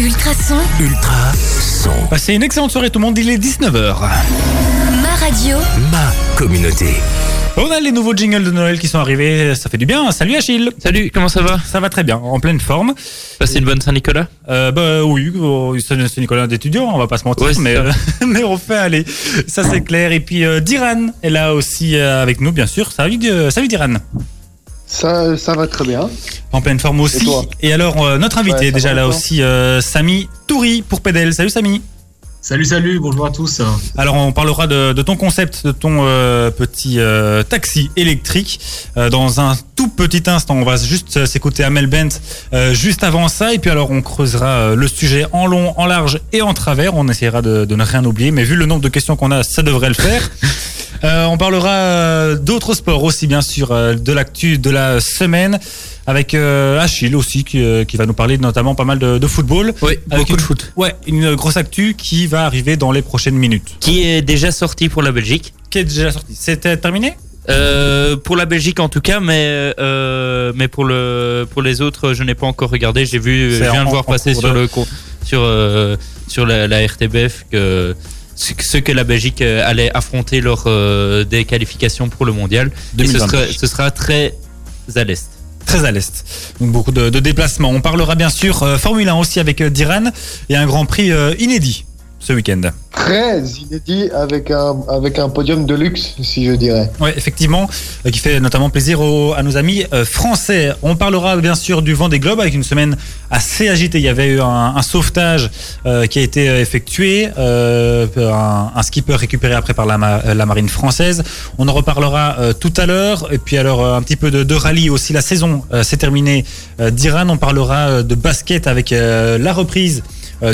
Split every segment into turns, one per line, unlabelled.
Ultrason,
Ultra son.
Passez une excellente soirée tout le monde, il est 19h.
ma radio,
Ma communauté.
On a les nouveaux jingles de Noël qui sont arrivés, ça fait du bien. Salut Achille
Salut, comment ça va
Ça va très bien, en pleine forme.
Passez une bonne Saint-Nicolas
Euh, bah oui, oh, c'est c'est Nicolas d'étudiant, on va pas se mentir,
Ouais,
mais, euh, mais on fait aller, ça c'est clair. Et puis euh, Diran est là aussi euh, avec nous, bien sûr. Salut, euh, salut Diran
Ça, ça va très bien.
En pleine forme aussi.
Et toi
alors euh, notre invité
Ouais,
déjà là aussi, euh, Samy Touri pour Pédel. Salut Samy
Salut, salut, bonjour à tous.
Alors on parlera de, de ton concept, de ton euh, petit euh, taxi électrique euh, dans un tout petit instant. On va juste s'écouter Amel Bent juste avant ça et puis alors on creusera le sujet en long, en large et en travers. On essaiera de, de ne rien oublier, mais vu le nombre de questions qu'on a, ça devrait le faire. On parlera d'autres sports aussi bien sûr, de l'actu de la semaine avec euh, Achille aussi qui, euh, qui va nous parler notamment pas mal de, de football.
Oui,
Avec
beaucoup
une-
de foot.
Ouais, une grosse actu qui va arriver dans les prochaines minutes.
Qui est déjà sorti pour la Belgique
Qui est déjà sorti C'était terminé?
Euh, Pour la Belgique en tout cas, mais, euh, mais pour, le, pour les autres, je n'ai pas encore regardé. J'ai vu, je viens
en-
de voir passer sur,
de-
le, sur, euh, sur la, la RTBF que ce que la Belgique euh, allait affronter lors euh, des qualifications pour le mondial. Et ce
2022.
sera, ce sera très à l'est.
Très à l'est. Donc beaucoup de, déplacements. On parlera bien sûr euh, Formule 1 aussi avec euh, Diran et un Grand Prix euh, inédit ce week-end.
Très inédit avec un, avec un podium de luxe, si je dirais.
Ouais, effectivement, euh, qui fait notamment plaisir aux- à nos amis euh, français. On parlera bien sûr du vent des globes avec une semaine assez agitée. Il y avait eu un, un sauvetage euh, qui a été effectué, euh, un, un skipper récupéré après par la, la marine française. On en reparlera euh, tout à l'heure. Et puis alors un petit peu de, de rallye aussi. La saison s'est terminée d'Iran. On parlera de basket avec la reprise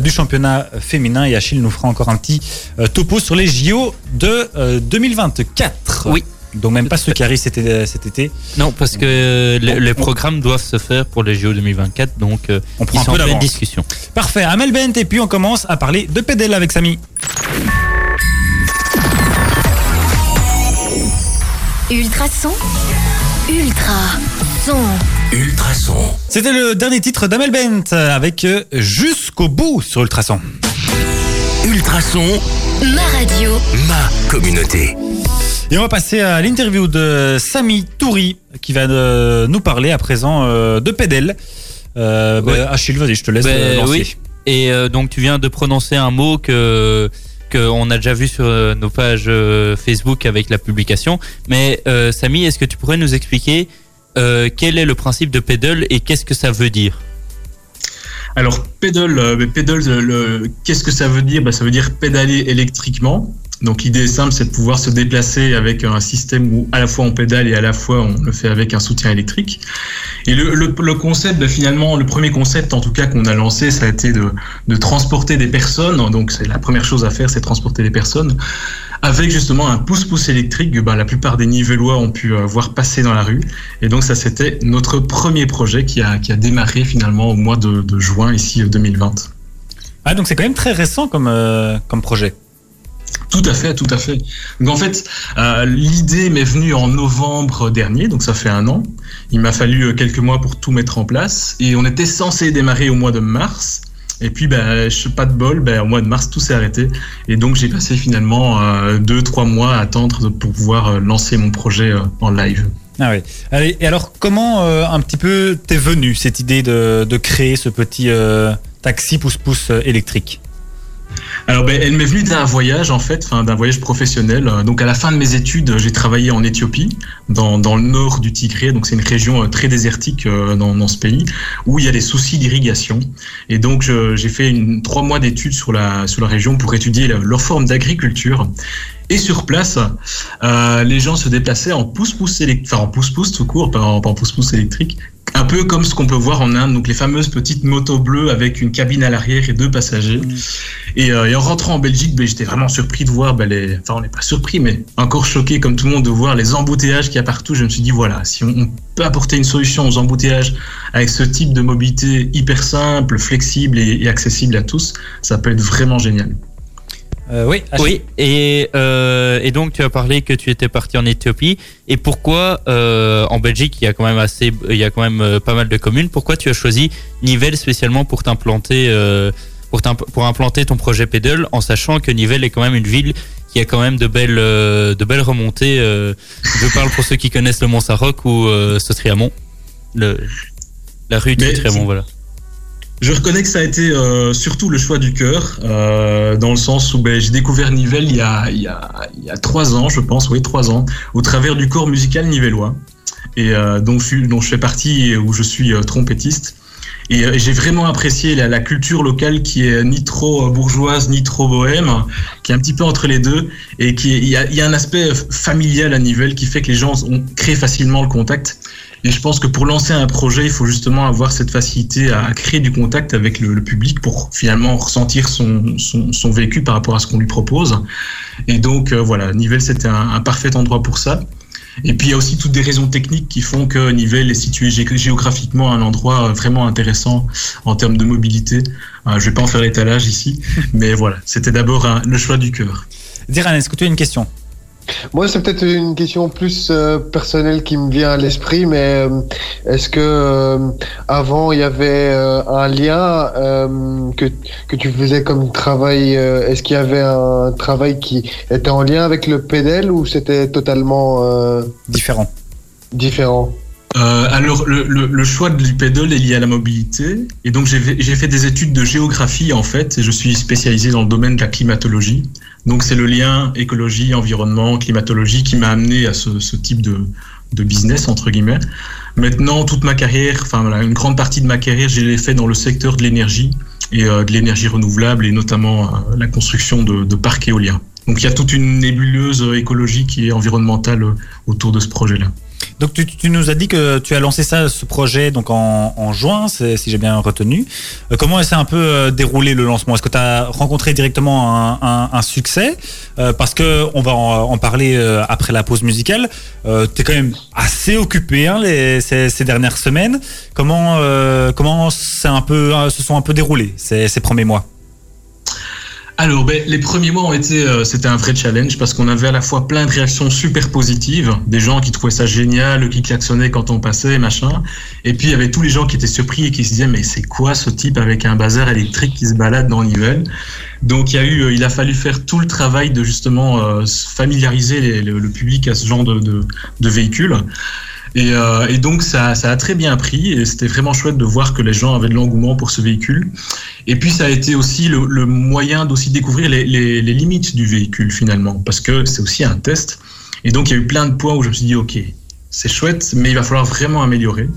du championnat féminin et Achille nous fera encore un petit euh, topo sur les JO de euh, 2024.
Oui.
Donc même pas ceux qui arrivent cet, été- cet été.
Non, parce que les,
Bon,
les
on-
programmes doivent se faire pour les JO 2024, donc euh,
On prend
ils
un
sont
peu
en discussion.
Parfait, Amel Bent et puis on commence à parler de pédale avec Samy.
Ultrason, Ultra son,
Ultra son.
C'était le dernier titre d'Amel Bent avec euh, Jusqu'au bout sur Ultrason.
Ultra son.
ma radio,
Ma communauté.
Et on va passer à l'interview de Samy Touri qui va euh, nous parler à présent euh, de pédale. Euh, bah. Achille, vas-y, je te laisse euh, lancer.
oui. Et euh, donc tu viens de prononcer un mot que qu'on a déjà vu sur nos pages Facebook avec la publication. Mais euh, Samy, est-ce que tu pourrais nous expliquer euh, quel est le principe de pedal et qu'est-ce que ça veut dire
Alors, pédale, euh, qu'est-ce que ça veut dire bah, Ça veut dire pédaler électriquement. Donc, l'idée est simple, c'est de pouvoir se déplacer avec un système où à la fois on pédale et à la fois on le fait avec un soutien électrique. Et le concept, bah, finalement, le premier concept en tout cas qu'on a lancé, ça a été de, de transporter des personnes. Donc, c'est la première chose à faire, c'est transporter des personnes avec justement un pouce-pouce électrique que bah, la plupart des Nivellois ont pu euh, voir passer dans la rue. Et donc ça, c'était notre premier projet qui a, qui a démarré finalement au mois de, de juin ici euh, 2020.
Ah, donc c'est quand même très récent comme, euh, comme projet.
Tout à fait, tout à fait. Donc en fait, euh, l'idée m'est venue en novembre dernier, donc ça fait un an. Il m'a fallu euh, quelques mois pour tout mettre en place et on était censé démarrer au mois de mars. Et puis, ben, je pas de bol, ben, au mois de mars, tout s'est arrêté. Et donc, j'ai passé finalement euh, deux, trois mois à attendre pour pouvoir euh, lancer mon projet euh, en live.
Ah oui. Allez, et alors comment euh, un petit peu t'es venue cette idée de, de créer ce petit euh, taxi pouce-pouce euh, électrique?
Alors, ben, elle m'est venue d'un voyage, en fait, d'un voyage professionnel. Donc, à la fin de mes études, j'ai travaillé en Éthiopie, dans, dans le nord du Tigré. Donc, c'est une région euh, très désertique euh, dans, dans ce pays, où il y a des soucis d'irrigation. Et donc, j'ai fait une, trois mois d'études sur la, sur la région pour étudier leur forme d'agriculture. Et sur place, euh, les gens se déplaçaient en pouce-pouce électrique, enfin en pouce-pouce tout court, pas en pouce-pouce électrique, un peu comme ce qu'on peut voir en Inde, donc les fameuses petites motos bleues avec une cabine à l'arrière et deux passagers. Et, euh, et en rentrant en Belgique, ben, j'étais vraiment surpris de voir, ben, les... enfin on n'est pas surpris, mais encore choqué comme tout le monde de voir les embouteillages qu'il y a partout. Je me suis dit voilà, si on, on peut apporter une solution aux embouteillages avec ce type de mobilité hyper simple, flexible et, et accessible à tous, ça peut être vraiment génial.
Euh, oui.
Oui, et, euh, et donc tu as parlé que tu étais parti en Éthiopie. Et pourquoi euh, en Belgique, il y a quand même assez, il y a quand même euh, pas mal de communes. Pourquoi tu as choisi Nivelles spécialement pour t'implanter, euh, pour, pour implanter ton projet Pedal, en sachant que Nivelles est quand même une ville qui a quand même de belles, euh, de belles remontées. euh, je parle pour ceux qui connaissent le Mont Saroc ou euh, Sautriamont, le, la rue de
Mais-
Sautriamont, voilà.
Je reconnais que ça a été euh, surtout le choix du cœur, euh, dans le sens où ben, j'ai découvert Nivelles il y, a, trois ans, je pense, oui, trois ans, au travers du corps musical nivellois, euh, dont, je, fais partie et où je suis trompettiste. Et j'ai vraiment apprécié la, culture locale qui est ni trop bourgeoise ni trop bohème, qui est un petit peu entre les deux, et qui il y a un aspect familial à Nivelles qui fait que les gens ont créé facilement le contact. Et je pense que pour lancer un projet, il faut justement avoir cette facilité à, créer du contact avec le, le public pour finalement ressentir son, son, son vécu par rapport à ce qu'on lui propose. Et donc euh, voilà, Nivelles c'était un, un parfait endroit pour ça. Et puis il y a aussi toutes des raisons techniques qui font que Nivelles est situé gé- géographiquement à un endroit euh, vraiment intéressant en termes de mobilité. Euh, je vais pas en faire l'étalage ici, mais voilà, c'était d'abord le choix du cœur.
Diran, est-ce que tu as une question?
Moi, c'est peut-être une question plus euh, personnelle qui me vient à l'esprit, mais euh, est-ce que euh, avant il y avait euh, un lien euh, que que tu faisais comme travail euh, Est-ce qu'il y avait un travail qui était en lien avec le pédal ou c'était totalement euh,
Différent.
différent?
Euh, alors, le, le, le choix du pédale est lié à la mobilité. Et donc, j'ai fait- j'ai fait des études de géographie, en fait, et je suis spécialisé dans le domaine de la climatologie. Donc, c'est le lien écologie, environnement, climatologie qui m'a amené à ce, type de, business, entre guillemets. Maintenant, toute ma carrière, enfin, une grande partie de ma carrière, je l'ai fait dans le secteur de l'énergie et euh, de l'énergie renouvelable, et notamment euh, la construction de, parcs éoliens. Donc, il y a toute une nébuleuse écologique et environnementale euh, autour de ce projet-là.
Donc tu, tu nous as dit que tu as lancé ça, ce projet, donc en, en juin, si j'ai bien retenu. Euh, comment s'est un peu euh, déroulé le lancement? Est-ce que tu as rencontré directement un, un- un succès? Euh, Parce que on va en, en parler euh, après la pause musicale. Tu es quand même assez occupé hein, les, ces, ces dernières semaines. Comment comment un peu se sont un peu déroulés ces, ces premiers mois?
Alors, ben, les premiers mois ont été, euh, c'était un vrai challenge parce qu'on avait à la fois plein de réactions super positives, des gens qui trouvaient ça génial, qui klaxonnaient quand on passait, machin. Et puis, il y avait tous les gens qui étaient surpris et qui se disaient, mais c'est quoi ce type avec un bazar électrique qui se balade dans Nivelles? Donc, il y a eu, euh, il a fallu faire tout le travail de justement euh, familiariser le, public à ce genre de, de, de véhicules. Et, euh, et donc ça, a très bien pris et c'était vraiment chouette de voir que les gens avaient de l'engouement pour ce véhicule. Et puis ça a été aussi le, le moyen d'aussi découvrir les, limites du véhicule finalement, parce que c'est aussi un test. Et donc il y a eu plein de points où je me suis dit ok, c'est chouette, mais il va falloir vraiment améliorer.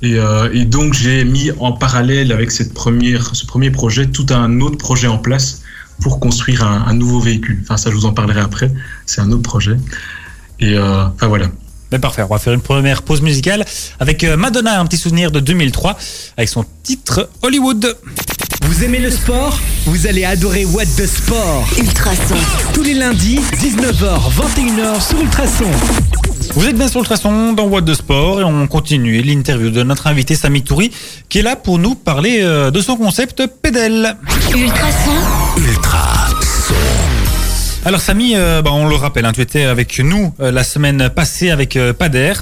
Et, euh, donc j'ai mis en parallèle avec ce premier projet tout un autre projet en place pour construire un, un nouveau véhicule. Enfin ça je vous en parlerai après, c'est un autre projet. Et euh, enfin voilà.
Ben parfait, on va faire une première pause musicale avec euh, Madonna, un petit souvenir de 2003, avec son titre Hollywood.
Vous aimez le sport? Vous allez adorer What the Sport.
Ultrason.
Tous les lundis, 19h, 21h sur Ultrason.
Vous êtes bien sur Ultrason dans What de Sport et on continue l'interview de notre invité Samy Toury qui est là pour nous parler euh, de son concept Pédel.
Ultrason.
Ultra son.
Alors Samy, euh, bah, on le rappelle, hein, tu étais avec nous euh, la semaine passée avec euh, Pader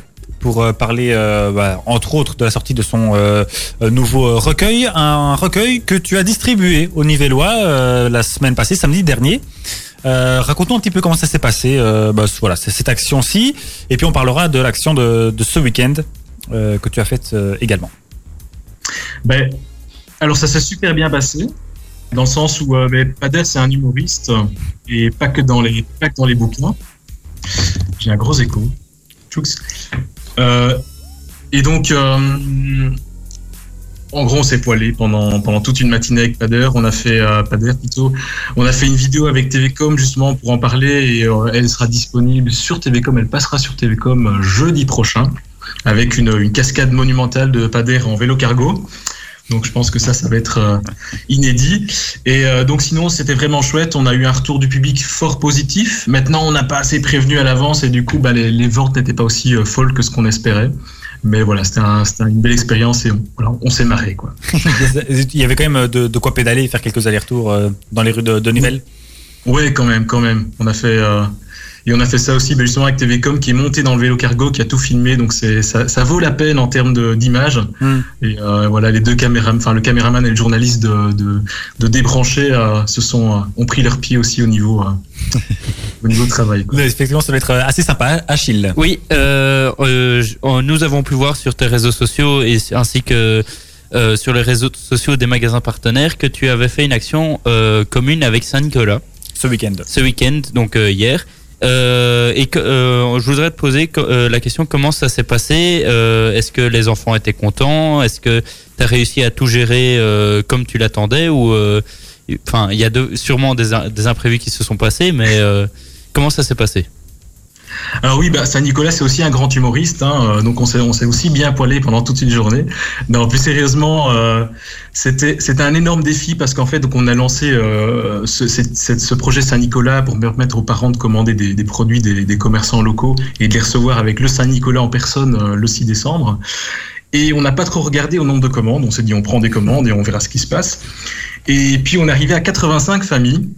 pour euh, parler bah, entre autres de la sortie de son nouveau recueil, un recueil que tu as distribué au Nivellois la semaine passée, samedi dernier. Raconte-nous un petit peu comment ça s'est passé, bah, voilà, cette action-ci, et puis on parlera de l'action de, de ce week-end que tu as faite également.
Ben, alors ça s'est super bien passé, dans le sens où euh, ben, Pader c'est un humoriste et pas que dans les pas que bouquins. J'ai un gros écho. Euh, et donc, euh, en gros, on s'est poilé pendant toute une matinée avec Pader. On a fait euh, Pader plutôt. On a fait une vidéo avec TVcom justement pour en parler et elle sera disponible sur TVcom. Elle passera sur TVcom jeudi prochain avec une cascade monumentale de Pader en vélo cargo. Donc je pense que ça, ça va être euh, inédit. Et euh, donc sinon, c'était vraiment chouette. On a eu un retour du public fort positif. Maintenant, on n'a pas assez prévenu à l'avance et du coup, bah, les, les ventes n'étaient pas aussi euh, folles que ce qu'on espérait. Mais voilà, c'était un, c'était une belle expérience et on, voilà, on s'est marré quoi.
Il y avait quand même de, de quoi pédaler et faire quelques allers-retours dans les rues de, de Nivelles.
Ouais, quand même, quand même. On a fait. Et on a fait ça aussi ben, justement avec TVcom qui est monté dans le vélo cargo, qui a tout filmé, donc c'est ça, ça vaut la peine en termes de- d'image.
Hmm.
Et euh, voilà, les deux caméras, enfin le caméraman et le journaliste de, de, de débrancher euh, se sont euh, ont pris leur pied aussi au niveau euh, au niveau travail. Quoi.
Effectivement, ça doit être assez sympa, Achille.
Oui, euh, euh, euh, nous avons pu voir sur tes réseaux sociaux et ainsi que euh, sur les réseaux sociaux des magasins partenaires que tu avais fait une action euh, commune avec Saint-Nicolas
Ce week-end.
ce week-end, donc euh, hier. Euh, et que, euh, je voudrais te poser euh, la question comment ça s'est passé? Est-ce que les enfants étaient contents? Est-ce que tu as réussi à tout gérer comme tu l'attendais? Ou enfin il y a sûrement des, im- des imprévus qui se sont passés, mais comment ça s'est passé?
Alors oui, bah, Saint-Nicolas, c'est aussi un grand humoriste, hein, euh, donc on s'est, on s'est aussi bien poilé pendant toute une journée. Non, plus sérieusement, euh, c'était, c'était un énorme défi parce qu'en fait, donc on a lancé euh, ce, ce projet Saint-Nicolas pour permettre aux parents de commander des, des produits des, des commerçants locaux et de les recevoir avec le Saint-Nicolas en personne euh, le 6 décembre. Et on n'a pas trop regardé au nombre de commandes, on s'est dit on prend des commandes et on verra ce qui se passe. Et puis on est arrivé à 85 familles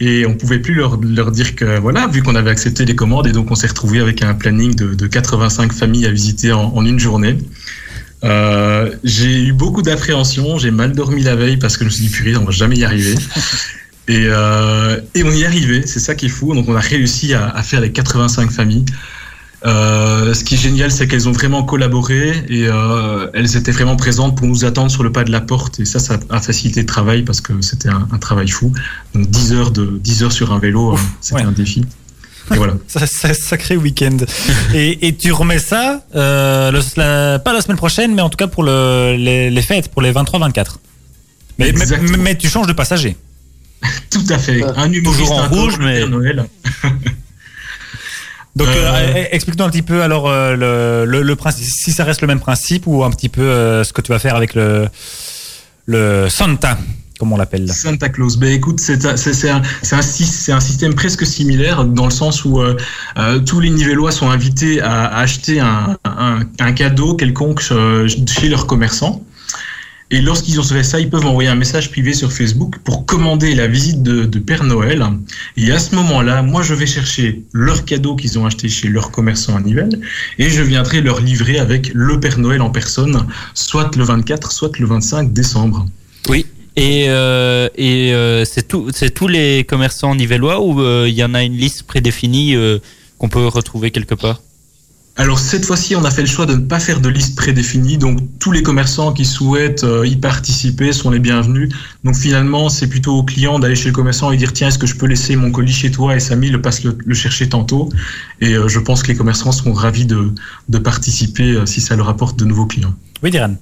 et on pouvait plus leur, leur dire que voilà, vu qu'on avait accepté les commandes et donc on s'est retrouvé avec un planning de, de 85 familles à visiter en, en une journée. Euh, j'ai eu beaucoup d'appréhension, j'ai mal dormi la veille parce que je me suis dit purée, on va jamais y arriver. Et, euh, et on y est arrivé, c'est ça qui est fou. Donc on a réussi à, à faire les 85 familles. Euh, ce qui est génial, c'est qu'elles ont vraiment collaboré et euh, elles étaient vraiment présentes pour nous attendre sur le pas de la porte. Et ça, ça a facilité le travail parce que c'était un, un travail fou. Donc 10 heures, de, 10 heures sur un vélo, euh, c'était
ouais.
un défi. Et voilà.
Ça, ça- sacré week-end. et, et tu remets ça, euh, le- la- pas la semaine prochaine, mais en tout cas pour le, les, les fêtes, pour les 23-24. Mais, mais, mais tu changes de passager.
Tout à fait. Un humoriste
Toujours en
un
rouge, mais-
Noël.
Donc,
Euh,
euh, explique-nous un petit peu alors euh, le, le, le principe, si ça reste le même principe ou un petit peu euh, ce que tu vas faire avec le, le Santa, comme on l'appelle.
Santa Claus. Ben écoute, c'est un, un, système presque similaire dans le sens où euh, euh, tous les Nivellois sont invités à, à acheter un, un, un cadeau quelconque chez leurs commerçants. Et lorsqu'ils ont fait ça, ils peuvent envoyer un message privé sur Facebook pour commander la visite de, Père Noël. Et à ce moment-là, moi, je vais chercher leur cadeau qu'ils ont acheté chez leur commerçant à Nivelles et je viendrai leur livrer avec le Père Noël en personne, soit le 24, soit le 25 décembre.
Oui. Et, euh, et euh, c'est tous les commerçants nivellois ou euh, il y en a une liste prédéfinie euh, qu'on peut retrouver quelque part?
Alors cette fois-ci, on a fait le choix de ne pas faire de liste prédéfinie, donc tous les commerçants qui souhaitent euh, y participer sont les bienvenus. Donc finalement, c'est plutôt au client d'aller chez le commerçant et dire tiens, est-ce que je peux laisser mon colis chez toi et Samy le passe le, chercher tantôt? Et euh, je pense que les commerçants seront ravis de, de participer euh, si ça leur apporte de nouveaux clients.
Oui, Diran.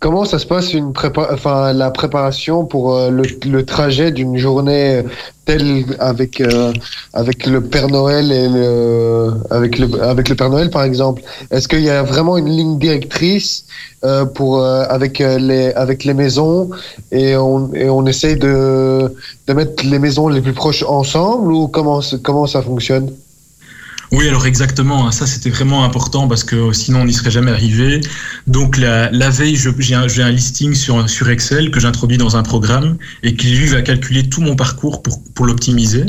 Comment ça se passe une prépa enfin la préparation pour euh, le, le trajet d'une journée telle avec euh, avec le Père Noël et le avec le avec le Père Noël par exemple? Est-ce qu'il y a vraiment une ligne directrice euh, pour euh, avec euh, les avec les maisons et on et on essaye de de mettre les maisons les plus proches ensemble ou comment comment ça fonctionne?
Oui, alors exactement. hein, Ça, c'était vraiment important parce que sinon, on n'y serait jamais arrivé. Donc, la, veille, j'ai un, un listing sur, Excel que j'introduis dans un programme et qui, lui, va calculer tout mon parcours pour, l'optimiser.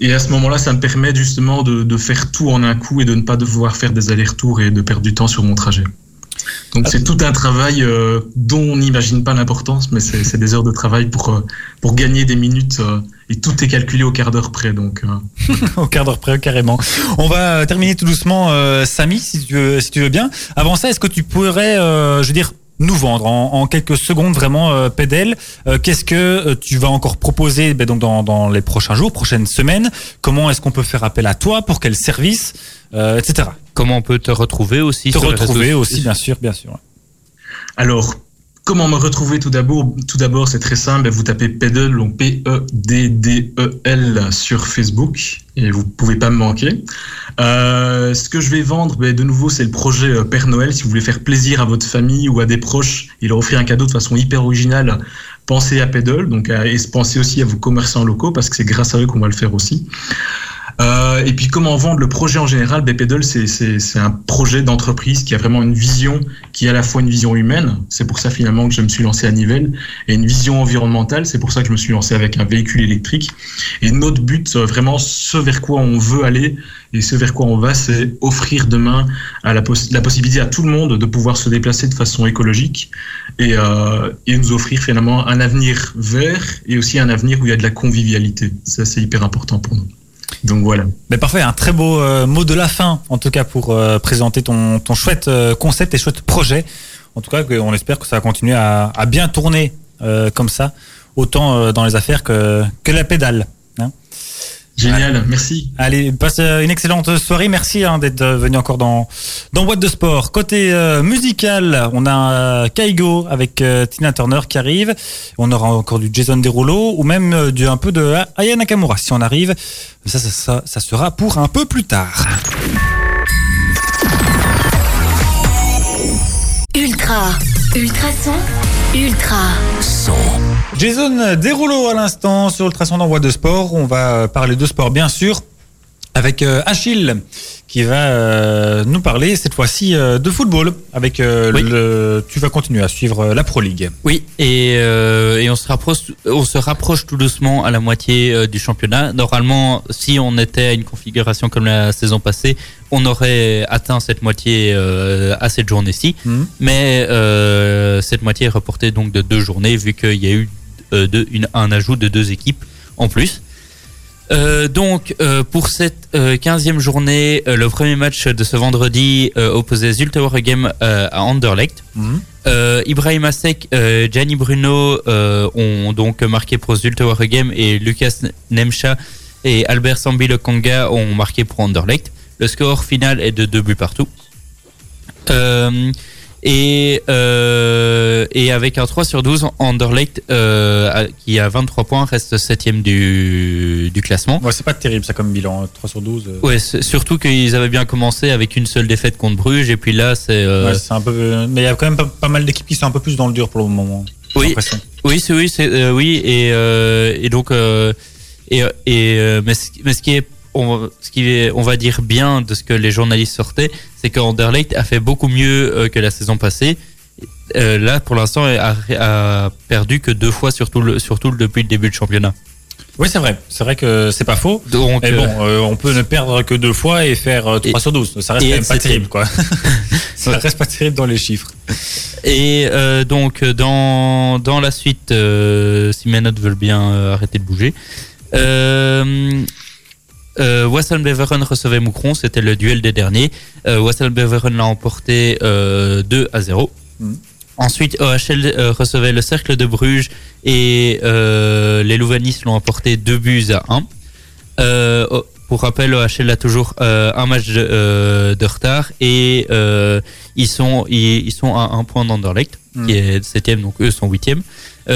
Et à ce moment-là, ça me permet justement de, faire tout en un coup et de ne pas devoir faire des allers-retours et de perdre du temps sur mon trajet. Donc, c'est tout un travail euh, dont on n'imagine pas l'importance, mais c'est des heures de travail pour, euh, gagner des minutes euh, et tout est calculé au quart d'heure près. Donc, euh,
Au quart d'heure près, carrément. On va terminer tout doucement, euh, Samy, si tu, veux, si tu veux bien. Avant ça, est-ce que tu pourrais, euh, je veux dire, nous vendre en, en quelques secondes vraiment euh, Pédel euh, Qu'est-ce que euh, tu vas encore proposer ben, donc dans, dans les prochains jours, prochaines semaines? Comment est-ce qu'on peut faire appel à toi? Pour quel service? Euh, Etc.
Comment on peut te retrouver aussi
Te retrouver aussi, bien sûr, bien sûr.
Alors, comment me retrouver tout d'abord? Tout d'abord, c'est très simple. Vous tapez Pedal, donc P-E-D-D-E-L sur Facebook et vous pouvez pas me manquer. Euh, ce que je vais vendre, ben, de nouveau, c'est le projet euh, Père Noël. Si vous voulez faire plaisir à votre famille ou à des proches et leur offrir un cadeau de façon hyper originale, pensez à Pedal. Donc, à- et pensez aussi à vos commerçants locaux parce que c'est grâce à eux qu'on va le faire aussi. Euh, et puis comment vendre le projet en général? BPDL, c'est un projet d'entreprise qui a vraiment une vision, qui est à la fois une vision humaine, c'est pour ça finalement que je me suis lancé à Nivelles, et une vision environnementale, c'est pour ça que je me suis lancé avec un véhicule électrique. Et notre but, euh, vraiment ce vers quoi on veut aller, et ce vers quoi on va, c'est offrir demain la, possibilité à tout le monde de pouvoir se déplacer de façon écologique et, euh, et nous offrir finalement un avenir vert et aussi un avenir où il y a de la convivialité. Ça, c'est hyper important pour nous. Donc voilà.
Mais parfait, un très beau euh, mot de la fin, en tout cas pour euh, présenter ton, ton chouette euh, concept et chouette projet. En tout cas, on espère que ça va continuer à, à bien tourner comme ça, autant dans les affaires que, que la pédale.
Génial, merci.
Allez, passe euh, une excellente soirée. Merci hein, d'être euh, venu encore dans dans boîte de sport. Côté euh, musical, on a euh, Kaigo avec euh, Tina Turner qui arrive. On aura encore du Jason Derulo ou même euh, du un peu de Aya Nakamura si on arrive. Ça, ça, ça, ça sera pour un peu plus tard.
Ultra, ultra son, ultra.
Son.
Jason Derulo à l'instant sur Ultrason dans boîte de sport. On va parler de sport bien sûr avec euh, Achille qui va euh, nous parler cette fois-ci euh, de football avec euh,
Oui.
le tu vas continuer à suivre la Pro League.
Oui, et, euh, et on, se rapproche, on se rapproche tout doucement à la moitié du championnat. Normalement, si on était à une configuration comme la saison passée, on aurait atteint cette moitié euh, à cette journée-ci.
Mhm.
Mais euh, cette moitié est reportée donc de deux journées, vu qu'il y a eu euh, deux- une- un ajout de deux équipes en plus. Euh, donc euh, pour cette euh, 15e journée, euh, le premier match de ce vendredi opposait Zulte Waregem euh, à Anderlecht.
Mhm.
Euh, Ibrahim Asek, Gianni Bruno ont donc marqué pour Zulte Waregem et Lucas Nemcha et Albert Sambi Lokanga ont marqué pour Anderlecht. Le score final est de deux buts partout. Et, euh, et avec un 3 sur 12, Anderlecht, euh, qui a 23 points, reste septième du, du classement.
Ouais, c'est pas terrible ça comme bilan, hein, 3 sur 12. euh.
Ouais, surtout qu'ils avaient bien commencé avec une seule défaite contre Bruges, et puis là, c'est...
Ouais, un peu mais il y a quand même pas, pas mal d'équipes qui sont un peu plus dans le dur pour le moment. j'ai
Oui. Oui, c'est oui, c'est oui et et donc et et mais ce qui est on, ce qui est on va dire bien de ce que les journalistes sortaient, c'est qu'Anderlecht a fait beaucoup mieux euh, que la saison passée. Euh, là, pour l'instant, a, a perdu que deux fois, surtout le, surtout depuis le début du championnat.
Oui, c'est vrai. C'est vrai que c'est pas faux.
Donc,
Mais bon, euh, on peut ne perdre que deux fois et faire euh, 3
Et-
sur 12. Ça reste quand même pas terrible, quoi. ça reste pas terrible dans les chiffres.
Et euh, donc dans dans la suite, si mes notes veulent bien arrêter de bouger, euh, euh, Wasselbeveren recevait Moucron, c'était le duel des derniers. Euh, Wasselbeveren l'a emporté euh, 2 à 0.
Hmm.
Ensuite, OHL euh, recevait le Cercle de Bruges et euh, les Louvanis l'ont emporté 2 buts à 1. pour rappel, OHL a toujours un match de, retard et ils, sont, ils, sont à un point d'Anderlecht,
hmm.
qui est 7ème, donc eux sont 8ème.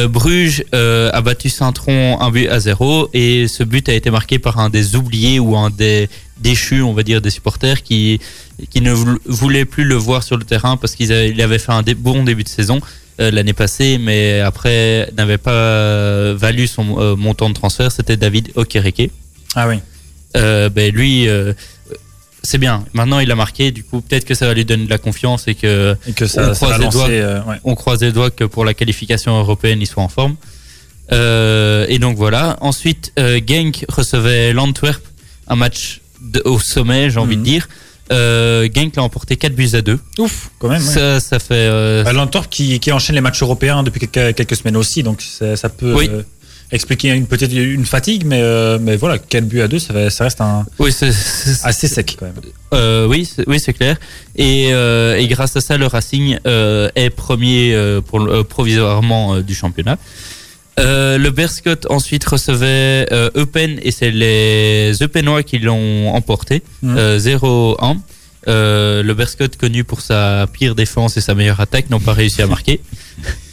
Bruges euh, a battu Saint-Tron un but à zéro et ce but a été marqué par un des oubliés ou un des déchus, on va dire, des supporters qui qui ne vou- voulaient plus le voir sur le terrain parce qu'il avait, fait un bon début de saison euh, l'année passée, mais après n'avait pas euh, valu son euh, montant de transfert. C'était David Okereke.
Ah oui.
Euh, ben lui, euh, c'est bien. Maintenant, il a marqué. Du coup, peut-être que ça va lui donner de la confiance et que
Et que
On
ça, ça
croise
va
les doigts.
euh, ouais.
on croise les doigts que pour la qualification européenne, il soit en forme. Euh, et donc voilà. Ensuite, euh, Genk recevait l'Antwerp, un match de- au sommet, j'ai envie
Mhm.
de dire. Euh, Genk l'a emporté 4 buts à 2.
Ouf, quand même. ouais.
Ça, ça fait. euh,
Euh, L'Antwerp qui, qui enchaîne les matchs européens depuis quelques, quelques semaines aussi, donc ça, ça peut
Oui.
euh, expliquer une peut-être une fatigue, mais euh, mais voilà, 4 buts à 2, ça, reste un
oui, c'est- c'est-
assez sec quand même.
Euh, oui, c'est- oui, c'est clair. Et, euh, et grâce à ça, le Racing est premier pour, provisoirement du championnat. Le Berscott ensuite recevait Eupen et c'est les Eupenois qui l'ont emporté
Mhm.
euh, 0-1. Euh, le Berscott connu pour sa pire défense et sa meilleure attaque n'ont pas réussi à marquer.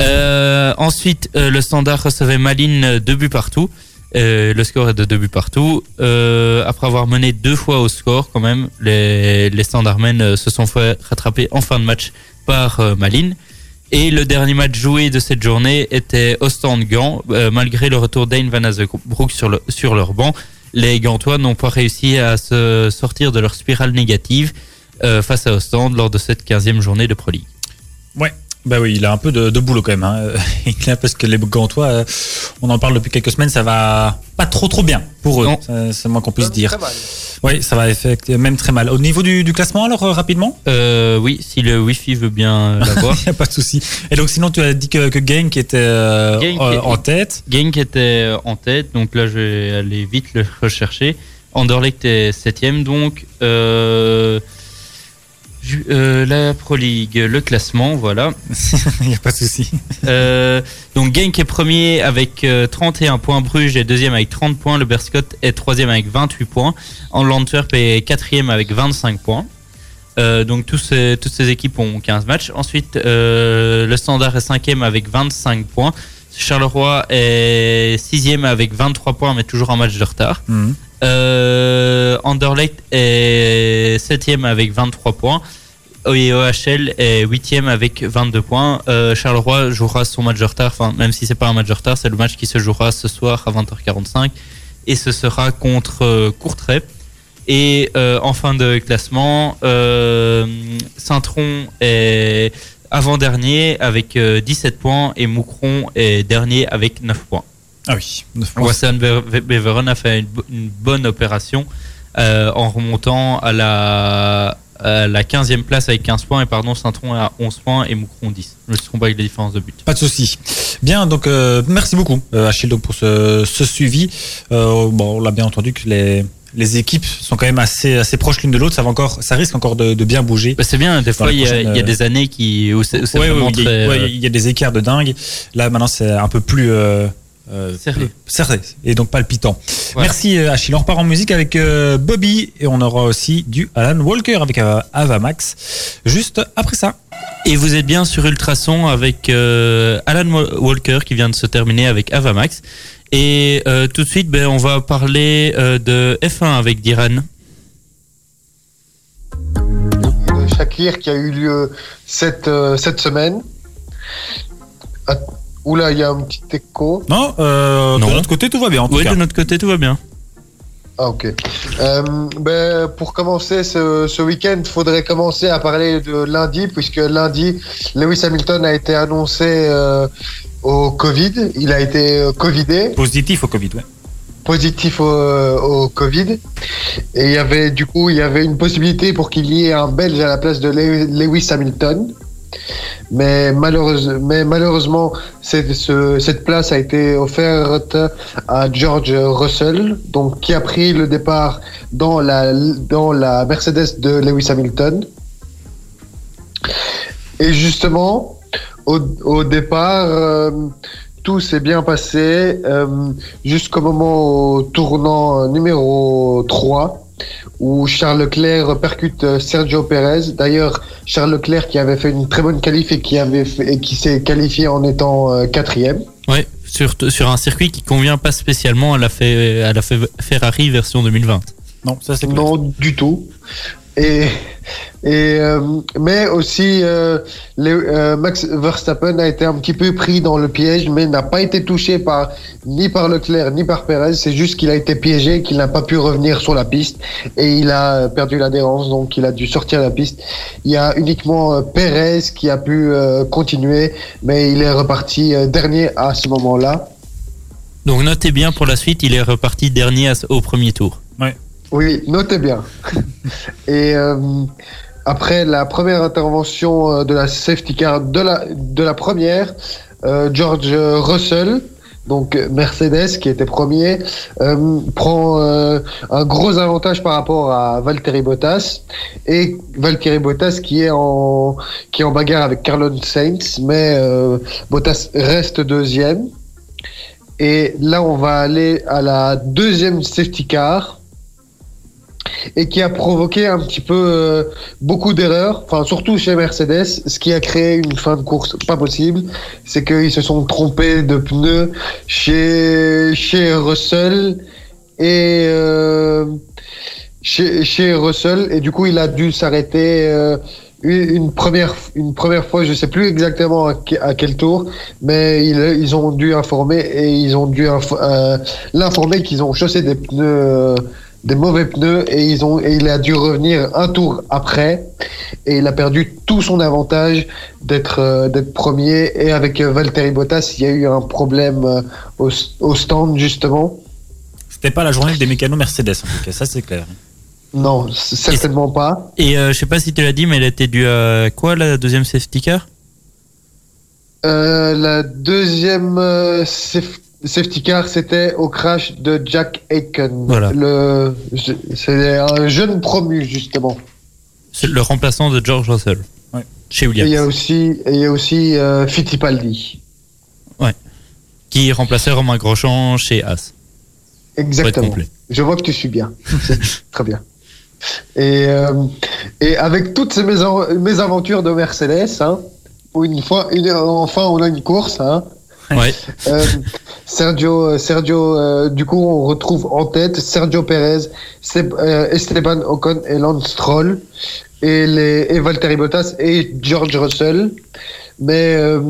Euh, ensuite, euh, le Standard recevait Malines deux buts partout. Euh, le score est de deux buts partout. Euh, après avoir mené deux fois au score, quand même, les, les Standardmen euh, se sont fait rattraper en fin de match par euh, Malines. Et le dernier match joué de cette journée était Ostende-Gand. Malgré le retour d'Ain Van Azebroek sur, le, sur leur banc, les Gantois n'ont pas réussi à se sortir de leur spirale négative face à Ostende lors de cette 15e journée de Pro League.
Ouais. Bah oui, il a un peu de, de boulot quand même. Hein. Il a- parce que les Gantois, euh, on en parle depuis quelques semaines, ça va pas trop trop bien pour eux. C'est moins qu'on puisse dire.
Très mal.
Oui, ça va effectivement même très mal. Au niveau du, du classement, alors euh, rapidement?
Euh, oui, si le Wi-Fi veut bien l'avoir.
Il n'y a pas de souci. Et donc sinon, tu as dit que, que Gang était euh,
Genk
euh,
est-
en tête.
Genk était en tête, donc là je vais aller vite le rechercher. Anderlecht est septième, donc euh, euh, la Pro League, le classement, voilà.
Il n'y a pas de souci.
Euh, donc Genk est premier avec euh, 31 points, Bruges est deuxième avec 30 points, le Berscott est troisième avec 28 points, en Antwerp est quatrième avec 25 points. Euh, donc tous ces, toutes ces équipes ont 15 matchs. Ensuite, euh, le Standard est cinquième avec 25 points. Charleroi est sixième avec 23 points, mais toujours un match de retard.
Mhm.
Euh, Anderlecht est septième avec 23 points. Et OHL est huitième avec 22 points. Euh, Charleroi jouera son match de retard, enfin même si c'est pas un match de retard, c'est le match qui se jouera ce soir à 20h45 et ce sera contre euh, Courtrai. Et euh, en fin de classement, euh, Saint-Tron est avant-dernier avec euh, 17 points et Moucron est dernier avec 9 points.
Ah oui.
Wassan Be- Beveren a fait une, bo- une bonne opération en remontant à la, à la 15e place avec 15 points et pardon Saint-Tron à 11 points et Moucron 10. Je ne me trompe pas avec la différence de but.
Pas de souci. Bien, donc euh, merci beaucoup euh, Achille donc, pour ce, ce suivi. Euh, bon, on l'a bien entendu que les, les équipes sont quand même assez, assez proches l'une de l'autre. Ça va encore, ça risque encore de, de bien bouger.
Bah, c'est bien, des fois
les
il y, a-
prochaines,
il y a
euh,
des années qui, où c'est où c'est
Ouais, il y a-
très,
ouais,
euh,
il y a des écarts de dingue. Là maintenant c'est un peu plus euh, euh,
Serré.
serré et donc palpitant.
Voilà.
Merci euh, Achille. On repart en musique avec euh, Bobby et on aura aussi du Alan Walker avec euh, Avamax juste après ça.
Et vous êtes bien sur Ultrason avec euh, Alan Wa- Walker qui vient de se terminer avec Avamax. Et euh, tout de suite, ben, on va parler euh, de F1 avec Diran.
de Shakir qui a eu lieu cette, euh, cette semaine. Oula, il y a un petit écho.
Non, euh,
Non.
de notre côté tout va bien en tout
Oui,
cas.
de notre côté, tout va bien.
Ah, ok. Euh, ben, pour commencer ce, ce week-end, il faudrait commencer à parler de lundi, puisque lundi, Lewis Hamilton a été annoncé euh, au Covid. Il a été euh, Covidé.
Positif au Covid. Ouais.
positif au, au Covid. Et il y avait, du coup, il y avait une possibilité pour qu'il y ait un Belge à la place de Le- Lewis Hamilton. Mais, malheureuse, mais malheureusement, cette, ce- cette place a été offerte à George Russell, donc qui a pris le départ dans la, Mercedes de Lewis Hamilton. Et justement, au, départ, euh, tout s'est bien passé euh, jusqu'au moment au tournant numéro 3 où Charles Leclerc percute euh, Sergio Perez. D'ailleurs, Charles Leclerc qui avait fait une très bonne qualif et qui, avait fait- et qui s'est qualifié en étant euh, quatrième.
Ouais, sur, sur un circuit qui convient pas spécialement à la, à la Fe- Ferrari version 2020.
Non, ça c'est.
Non, du tout. Et, euh, mais aussi euh, euh, Max Verstappen a été un petit peu pris dans le piège, mais n'a pas été touché par ni par Leclerc ni par Perez. C'est juste qu'il a été piégé, qu'il n'a pas pu revenir sur la piste et il a perdu l'adhérence, donc il a dû sortir de la piste. Il y a uniquement Perez qui a pu continuer, mais il est reparti dernier à ce moment-là.
Donc notez bien pour la suite, il est reparti dernier au premier tour.
Oui, notez bien. Et euh, après la première intervention euh, de la safety car de la, de la première, euh, George Russell, donc Mercedes qui était premier, prend euh, un gros avantage par rapport à Valtteri Bottas et Valtteri Bottas qui est en qui est en bagarre avec Carlos Sainz, mais Bottas reste deuxième. Et là, on va aller à la deuxième safety car et qui a provoqué un petit peu euh, beaucoup d'erreurs, enfin surtout chez Mercedes, ce qui a créé une fin de course pas possible, c'est qu'ils se sont trompés de pneus chez chez Russell et euh, chez, chez Russell. Et du coup il a dû s'arrêter euh, une première, une première fois, je sais plus exactement à, que- à quel tour, mais ils, ils ont dû informer et ils ont dû info- l'informer qu'ils ont chaussé des pneus, des mauvais pneus et ils ont, et il a dû revenir un tour après et il a perdu tout son avantage d'être, euh, d'être premier et avec euh, Valtteri Bottas, il y a eu un problème euh, au, au stand justement.
C'était pas la journée des mécanos Mercedes, en tout cas, ça c'est clair.
Non, certainement pas.
Et euh, je sais pas si tu l'as dit, mais elle était due à quoi la deuxième safety car?
La deuxième euh, saf- safety car, c'était au crash de Jack Aiken.
Voilà.
Le, c'est un jeune promu, justement.
C'est le remplaçant de George Russell.
Ouais.
Chez
Et il y a
Williams.
aussi, et il y a aussi euh, Fittipaldi.
Qui remplaçait Romain Grosjean chez As.
Exactement. Je vois que tu suis bien. Très bien. Et, euh, et avec toutes ces mésaventures de Mercedes, hein, où une fois, une, enfin, on a une course, hein,
Ouais.
Euh, Sergio, Sergio euh, du coup, on retrouve en tête Sergio Perez, euh, Esteban Ocon et Lance Stroll, et, les, et Valtteri Bottas et George Russell. Mais euh,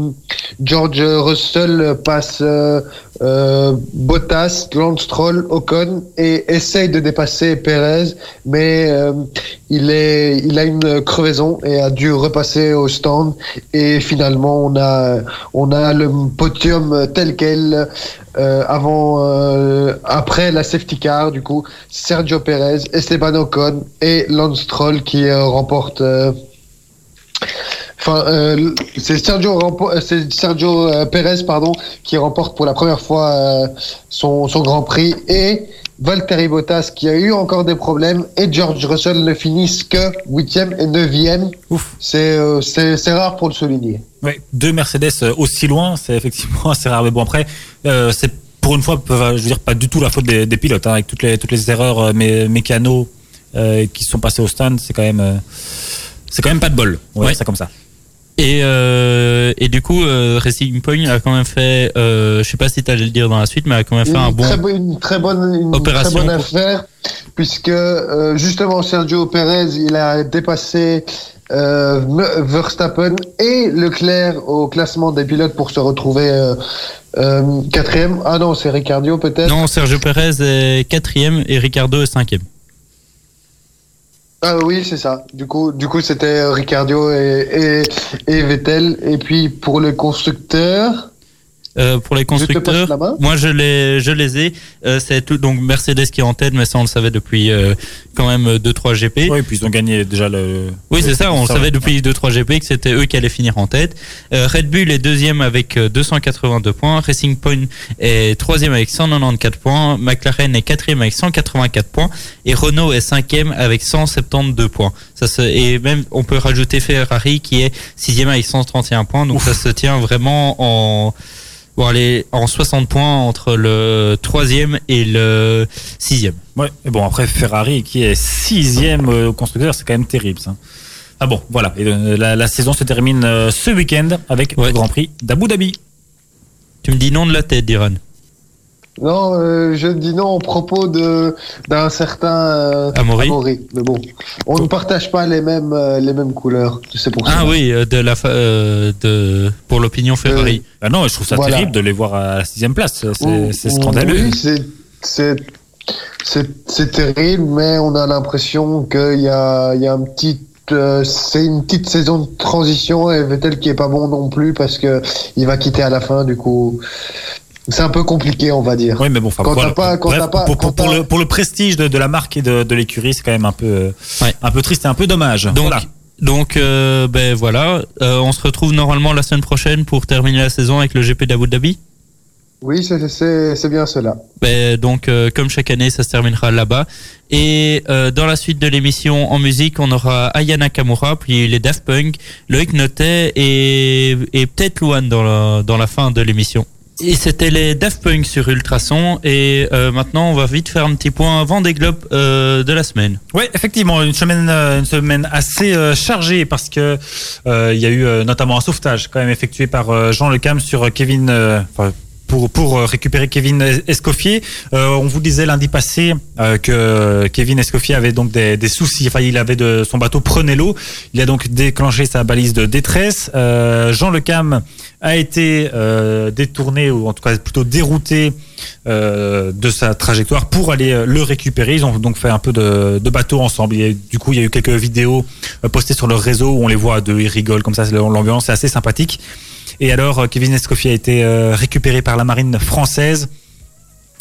George Russell passe euh, euh, Bottas, Lance Stroll, Ocon et essaye de dépasser Perez, mais euh, il, est, il a une crevaison et a dû repasser au stand. Et finalement, on a, on a le podium tel quel euh, avant, euh, après la safety car, du coup, Sergio Perez, Esteban Ocon et Lance Stroll qui euh, remportent. Euh, Enfin, euh, c'est Sergio, euh, Sergio euh, Perez pardon, qui remporte pour la première fois euh, son, son Grand Prix et Valtteri Bottas qui a eu encore des problèmes et George Russell ne finissent que 8e et 9e.
Ouf.
C'est euh, rare pour le souligner.
Ouais, deux Mercedes aussi loin, c'est effectivement assez rare. Mais bon, après, euh, c'est pour une fois, je veux dire, pas du tout la faute des, des pilotes, hein, avec toutes les, toutes les erreurs euh, mé- mécano euh, qui sont passées au stand, c'est quand même, euh, c'est quand même pas de bol. On va
Ouais.
dire ça comme ça.
Et, euh, et du coup, euh, Racing Point a quand même fait, euh, je sais pas si tu allais le dire dans la suite, mais a quand même fait
Une,
un bon.
très, une très bonne, une
Opération
très bonne affaire, puisque euh, justement Sergio Perez, il a dépassé euh, Verstappen et Leclerc au classement des pilotes pour se retrouver euh, euh, quatrième. Ah non, c'est Ricardo peut-être.
Non, Sergio Perez est quatrième et Ricardo est cinquième.
Ah oui, c'est ça. Du coup, du coup, c'était Ricardo et, et, et Vettel. Et puis pour le constructeur,
Euh, pour les constructeurs, moi je les, je les ai. Euh, c'est tout donc Mercedes qui est en tête, mais ça on le savait depuis euh, quand même 2-3 GP.
Oui, puis ils ont gagné déjà le.
Oui, c'est ça, on le
Ça,
savait
ouais.
depuis 2-3 GP que c'était eux qui allaient finir en tête. Euh, Red Bull est deuxième avec euh, 282 points, Racing Point est troisième avec 194 points, McLaren est quatrième avec 184 points et Renault est cinquième avec 172 points. Ça se, et même on peut rajouter Ferrari qui est sixième avec 131 points, donc ça se tient vraiment en bon allez en 60 points entre le troisième et le sixième.
Ouais, et bon, après Ferrari qui est sixième au constructeur, c'est quand même terrible ça. Ah bon, voilà. Et, euh, la, la saison se termine euh, ce week-end avec
Ouais.
le Grand Prix d'Abu Dhabi.
Tu me dis non de la tête, Diran.
Non, euh, je dis non au propos de d'un certain euh,
Amaury.
Mais bon, on ne partage pas les mêmes euh, les mêmes couleurs. C'est pour ça.
Ah oui, euh, de la euh, de pour l'opinion Ferrari.
Ah non, je trouve ça
Voilà.
terrible de les voir à la sixième place. C'est scandaleux.
Oui, c'est- c'est c'est c'est terrible, mais on a l'impression qu'il y a il y a un petit euh, c'est une petite saison de transition et Vettel qui est pas bon non plus parce que il va quitter à la fin du coup c'est un peu compliqué on va dire.
Oui, mais bon, enfin,
Quand
voilà.
t'as pas- quand
Bref,
t'as pas-
pour, pour-
quand
pour
t'as-
le, pour le prestige de, de la marque et de, de l'écurie, c'est quand même un peu, euh,
Ouais.
un peu triste et un peu dommage.
Donc
Voilà.
donc euh, ben voilà, Euh, on se retrouve normalement la semaine prochaine pour terminer la saison avec le GP d'Abu Dhabi.
Oui, c'est c'est c'est bien cela.
Ben, donc euh, comme chaque année, ça se terminera là-bas. Et euh, dans la suite de l'émission en musique, on aura Ayana Nakamura, puis les Daft Punk, Loïc Notet et, et peut-être dans la, dans la fin de l'émission. Et c'était les Daft Punk sur Ultrason. Et euh, maintenant, on va vite faire un petit point avant des globes euh, de la semaine.
Ouais, effectivement, une semaine, euh, une semaine assez euh, chargée parce que euh, il y a eu euh, notamment un sauvetage quand même effectué par Jean Le Cam sur Kevin, pour, pour récupérer Kevin Escoffier. Euh, on vous disait lundi passé euh, que Kevin Escoffier avait donc des, des soucis. Enfin, il avait de son bateau prenait l'eau. Il a donc déclenché sa balise de détresse. Euh, Jean Le Cam a été euh, détourné ou en tout cas plutôt dérouté euh, de sa trajectoire pour aller euh, le récupérer. Ils ont donc fait un peu de, de bateau ensemble. Il du coup, il y a eu quelques vidéos euh, postées sur leur réseau où on les voit à deux, ils rigolent comme ça. L'ambiance est assez sympathique. Et alors, euh, Kevin Escoffier a été récupéré par la marine française.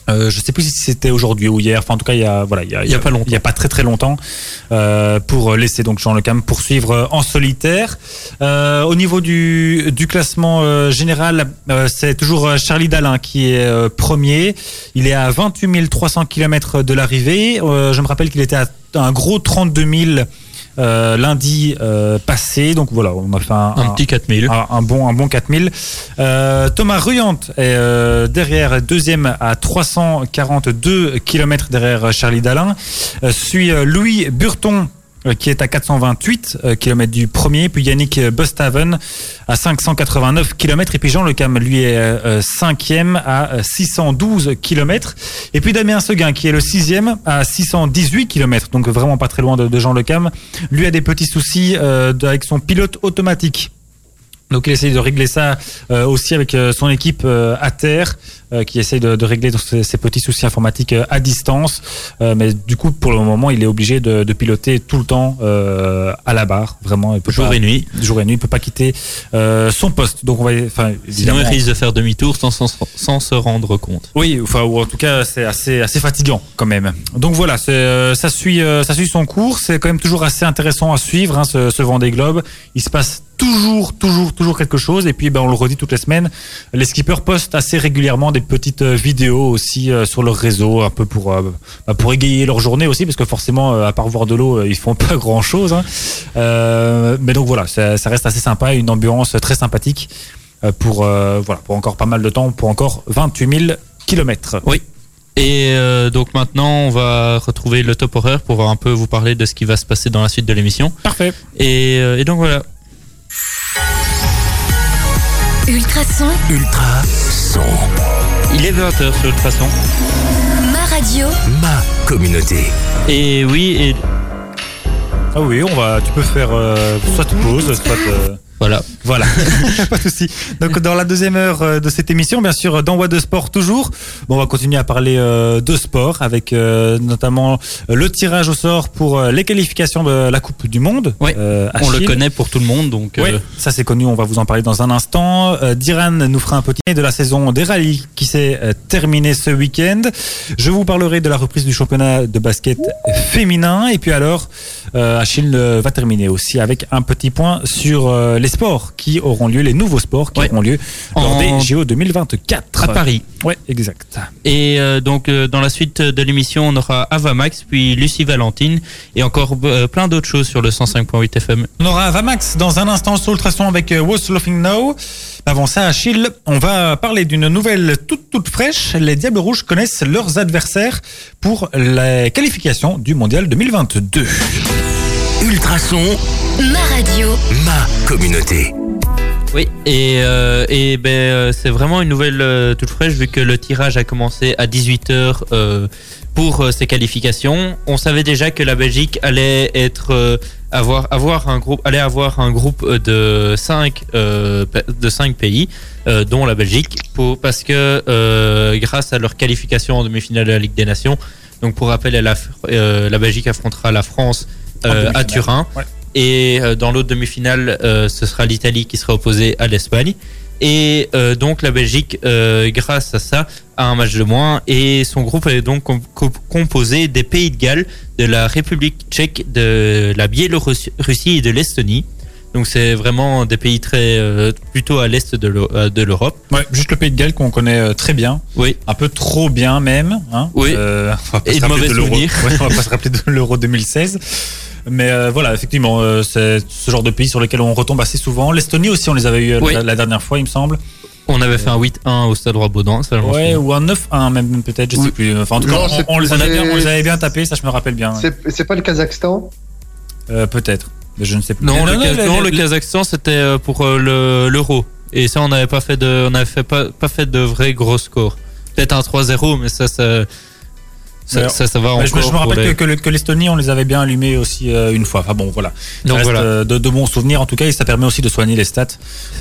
Euh, je sais plus si c'était aujourd'hui ou hier. Enfin, en tout cas, il y a voilà, il y a,
Il y a pas longtemps.
Il y a pas très très longtemps euh, pour laisser donc Jean Le Cam poursuivre euh, en solitaire. Euh, au niveau du, du classement euh, général, euh, c'est toujours Charlie Dalin qui est euh, premier. Il est à 28 300 km de l'arrivée. Euh, je me rappelle qu'il était à un gros 32 000 euh, lundi euh, passé. Donc voilà, on a fait un,
Un petit 4000.
un, un bon un bon 4000. Euh, Thomas Ruyant est euh, derrière deuxième à 342 km derrière Charlie Dalin. Euh, suit euh, Louis Burton qui est à 428 km du premier, puis Yannick Bustaven à 589 km, et puis Jean Le Cam, lui, est euh, cinquième à euh, 612 km, et puis Damien Seguin, qui est le sixième à 618 km, donc vraiment pas très loin de, Jean Le Cam, lui a des petits soucis euh, avec son pilote automatique. Donc il essaye de régler ça euh, aussi avec euh, son équipe euh, à terre, euh, qui essaye de, de régler ces petits soucis informatiques euh, à distance. Euh, mais du coup, pour le moment, il est obligé de, de piloter tout le temps euh, à la barre, vraiment. Il peut
Jour
pas-
et nuit.
Jour et nuit, il peut pas quitter euh, son poste. Donc on va, enfin,
Sinon, il risque de faire demi-tour sans, sans, sans se rendre compte.
Oui, enfin, ou en tout cas, c'est assez, assez fatigant quand même. Donc voilà, euh, ça suit, euh, ça suit son cours. C'est quand même toujours assez intéressant à suivre, hein, ce, ce Vendée Globe. Il se passe toujours, toujours, toujours quelque chose. Et puis, ben, on le redit toutes les semaines. Les skippers postent assez régulièrement des petites euh, vidéos aussi euh, sur leur réseau, un peu pour, euh, bah, pour égayer leur journée aussi, parce que forcément, à part voir de l'eau, ils font pas grand chose. mais donc voilà, ça, ça reste assez sympa, une ambiance très sympathique pour, euh, voilà, pour encore pas mal de temps, pour encore 28 000 kilomètres.
Oui. Et euh, donc maintenant, on va retrouver le top horaire pour un peu vous parler de ce qui va se passer dans la suite de l'émission.
Parfait.
Et, euh, et donc voilà.
Ultrason,
Ultra
Il est 20h sur Ultrason.
ma radio,
Ma communauté.
Et oui, et
Ah oui, on va, tu peux faire euh, soit pause, soit. euh,
voilà.
Voilà, pas de souci. Donc dans la deuxième heure euh, de cette émission, bien sûr, dans What de Sport toujours, bon, on va continuer à parler euh, de sport avec euh, notamment euh, le tirage au sort pour euh, les qualifications de la Coupe du Monde. Euh, à
On le connaît pour tout le monde, donc
Oui, ça c'est connu, on va vous en parler dans un instant. Diran nous fera un petit de la saison des rallyes qui s'est terminée ce week-end. Je vous parlerai de la reprise du championnat de basket féminin. Et puis alors, euh, Achille euh, va terminer aussi avec un petit point sur euh, les sports qui auront lieu, les nouveaux sports qui
Ouais.
auront lieu lors
En-
des JO 2024.
à Paris.
Ouais, exact.
Et euh, donc euh, dans la suite de l'émission, on aura Avamax, puis Lucie Valentine et encore euh, plein d'autres choses sur le 105.8 FM.
On aura Vamax dans un instant sur Ultrason avec euh, What's Laughing Now? Avant ça, Achille, on va parler d'une nouvelle toute toute fraîche. Les Diables Rouges connaissent leurs adversaires pour les qualifications du Mondial 2022.
Ultrason.
ma radio,
Ma communauté.
Oui, et, euh, et ben, euh, c'est vraiment une nouvelle euh, toute fraîche vu que le tirage a commencé à 18h euh, pour euh, ces qualifications. On savait déjà que la Belgique allait être euh, avoir avoir un groupe allait avoir un groupe euh, de 5 de cinq pays euh, dont la Belgique pour parce que euh, grâce à leur qualification en demi-finale de la Ligue des Nations. Donc pour rappel, elle a- euh, la Belgique affrontera la France euh, à. Turin.
Ouais.
Et euh, dans l'autre demi-finale, euh, ce sera l'Italie qui sera opposée à l'Espagne. Et euh, donc la Belgique, euh, grâce à ça, a un match de moins. Et son groupe est donc com- com- composé des pays de Galles, de la République tchèque, de la Biélorussie et de l'Estonie. Donc c'est vraiment des pays très euh, plutôt à l'est de euh, l'Europe.
Ouais, juste le Pays de Galles qu'on connaît euh, très bien,
Oui.
un peu trop bien même. Hein
Oui.
Euh, on va pas
Et
se
de mauvais souvenirs.
Ouais, on va pas se rappeler de l'Euro 2016. Mais euh, voilà, effectivement, euh, c'est ce genre de pays sur lesquels on retombe assez souvent. L'Estonie aussi, on les avait eu euh,
Oui.
la, la dernière fois, il me semble.
On avait fait un 8-1 au Stade Roi-Baudin. ça, je m'en
Ouais, ou un 9-1 même peut-être, je sais
Oui.
plus. Enfin, en tout cas,
Non,
on, les avait bien, on les avait bien tapés, ça je me rappelle bien.
C'est c'est pas le Kazakhstan?
Euh, peut-être, mais je ne sais plus.
Non, le, Kaz-
le-
non,
le-
le Kazakhstan, c'était pour euh, le- l'euro. Et ça, on n'avait pas fait de, on avait fait pas, pas fait de vrais gros scores. Peut-être un 3-0, mais ça, ça, ça,
Alors,
ça, ça va
Mais
encore.
je, me- je me rappelle
les-
que, que le- que l'Estonie, on les avait bien allumés aussi euh, une fois. Enfin bon, voilà. Ça
Donc
reste,
voilà.
euh, de, de bons souvenirs en tout cas, et ça permet aussi de soigner les stats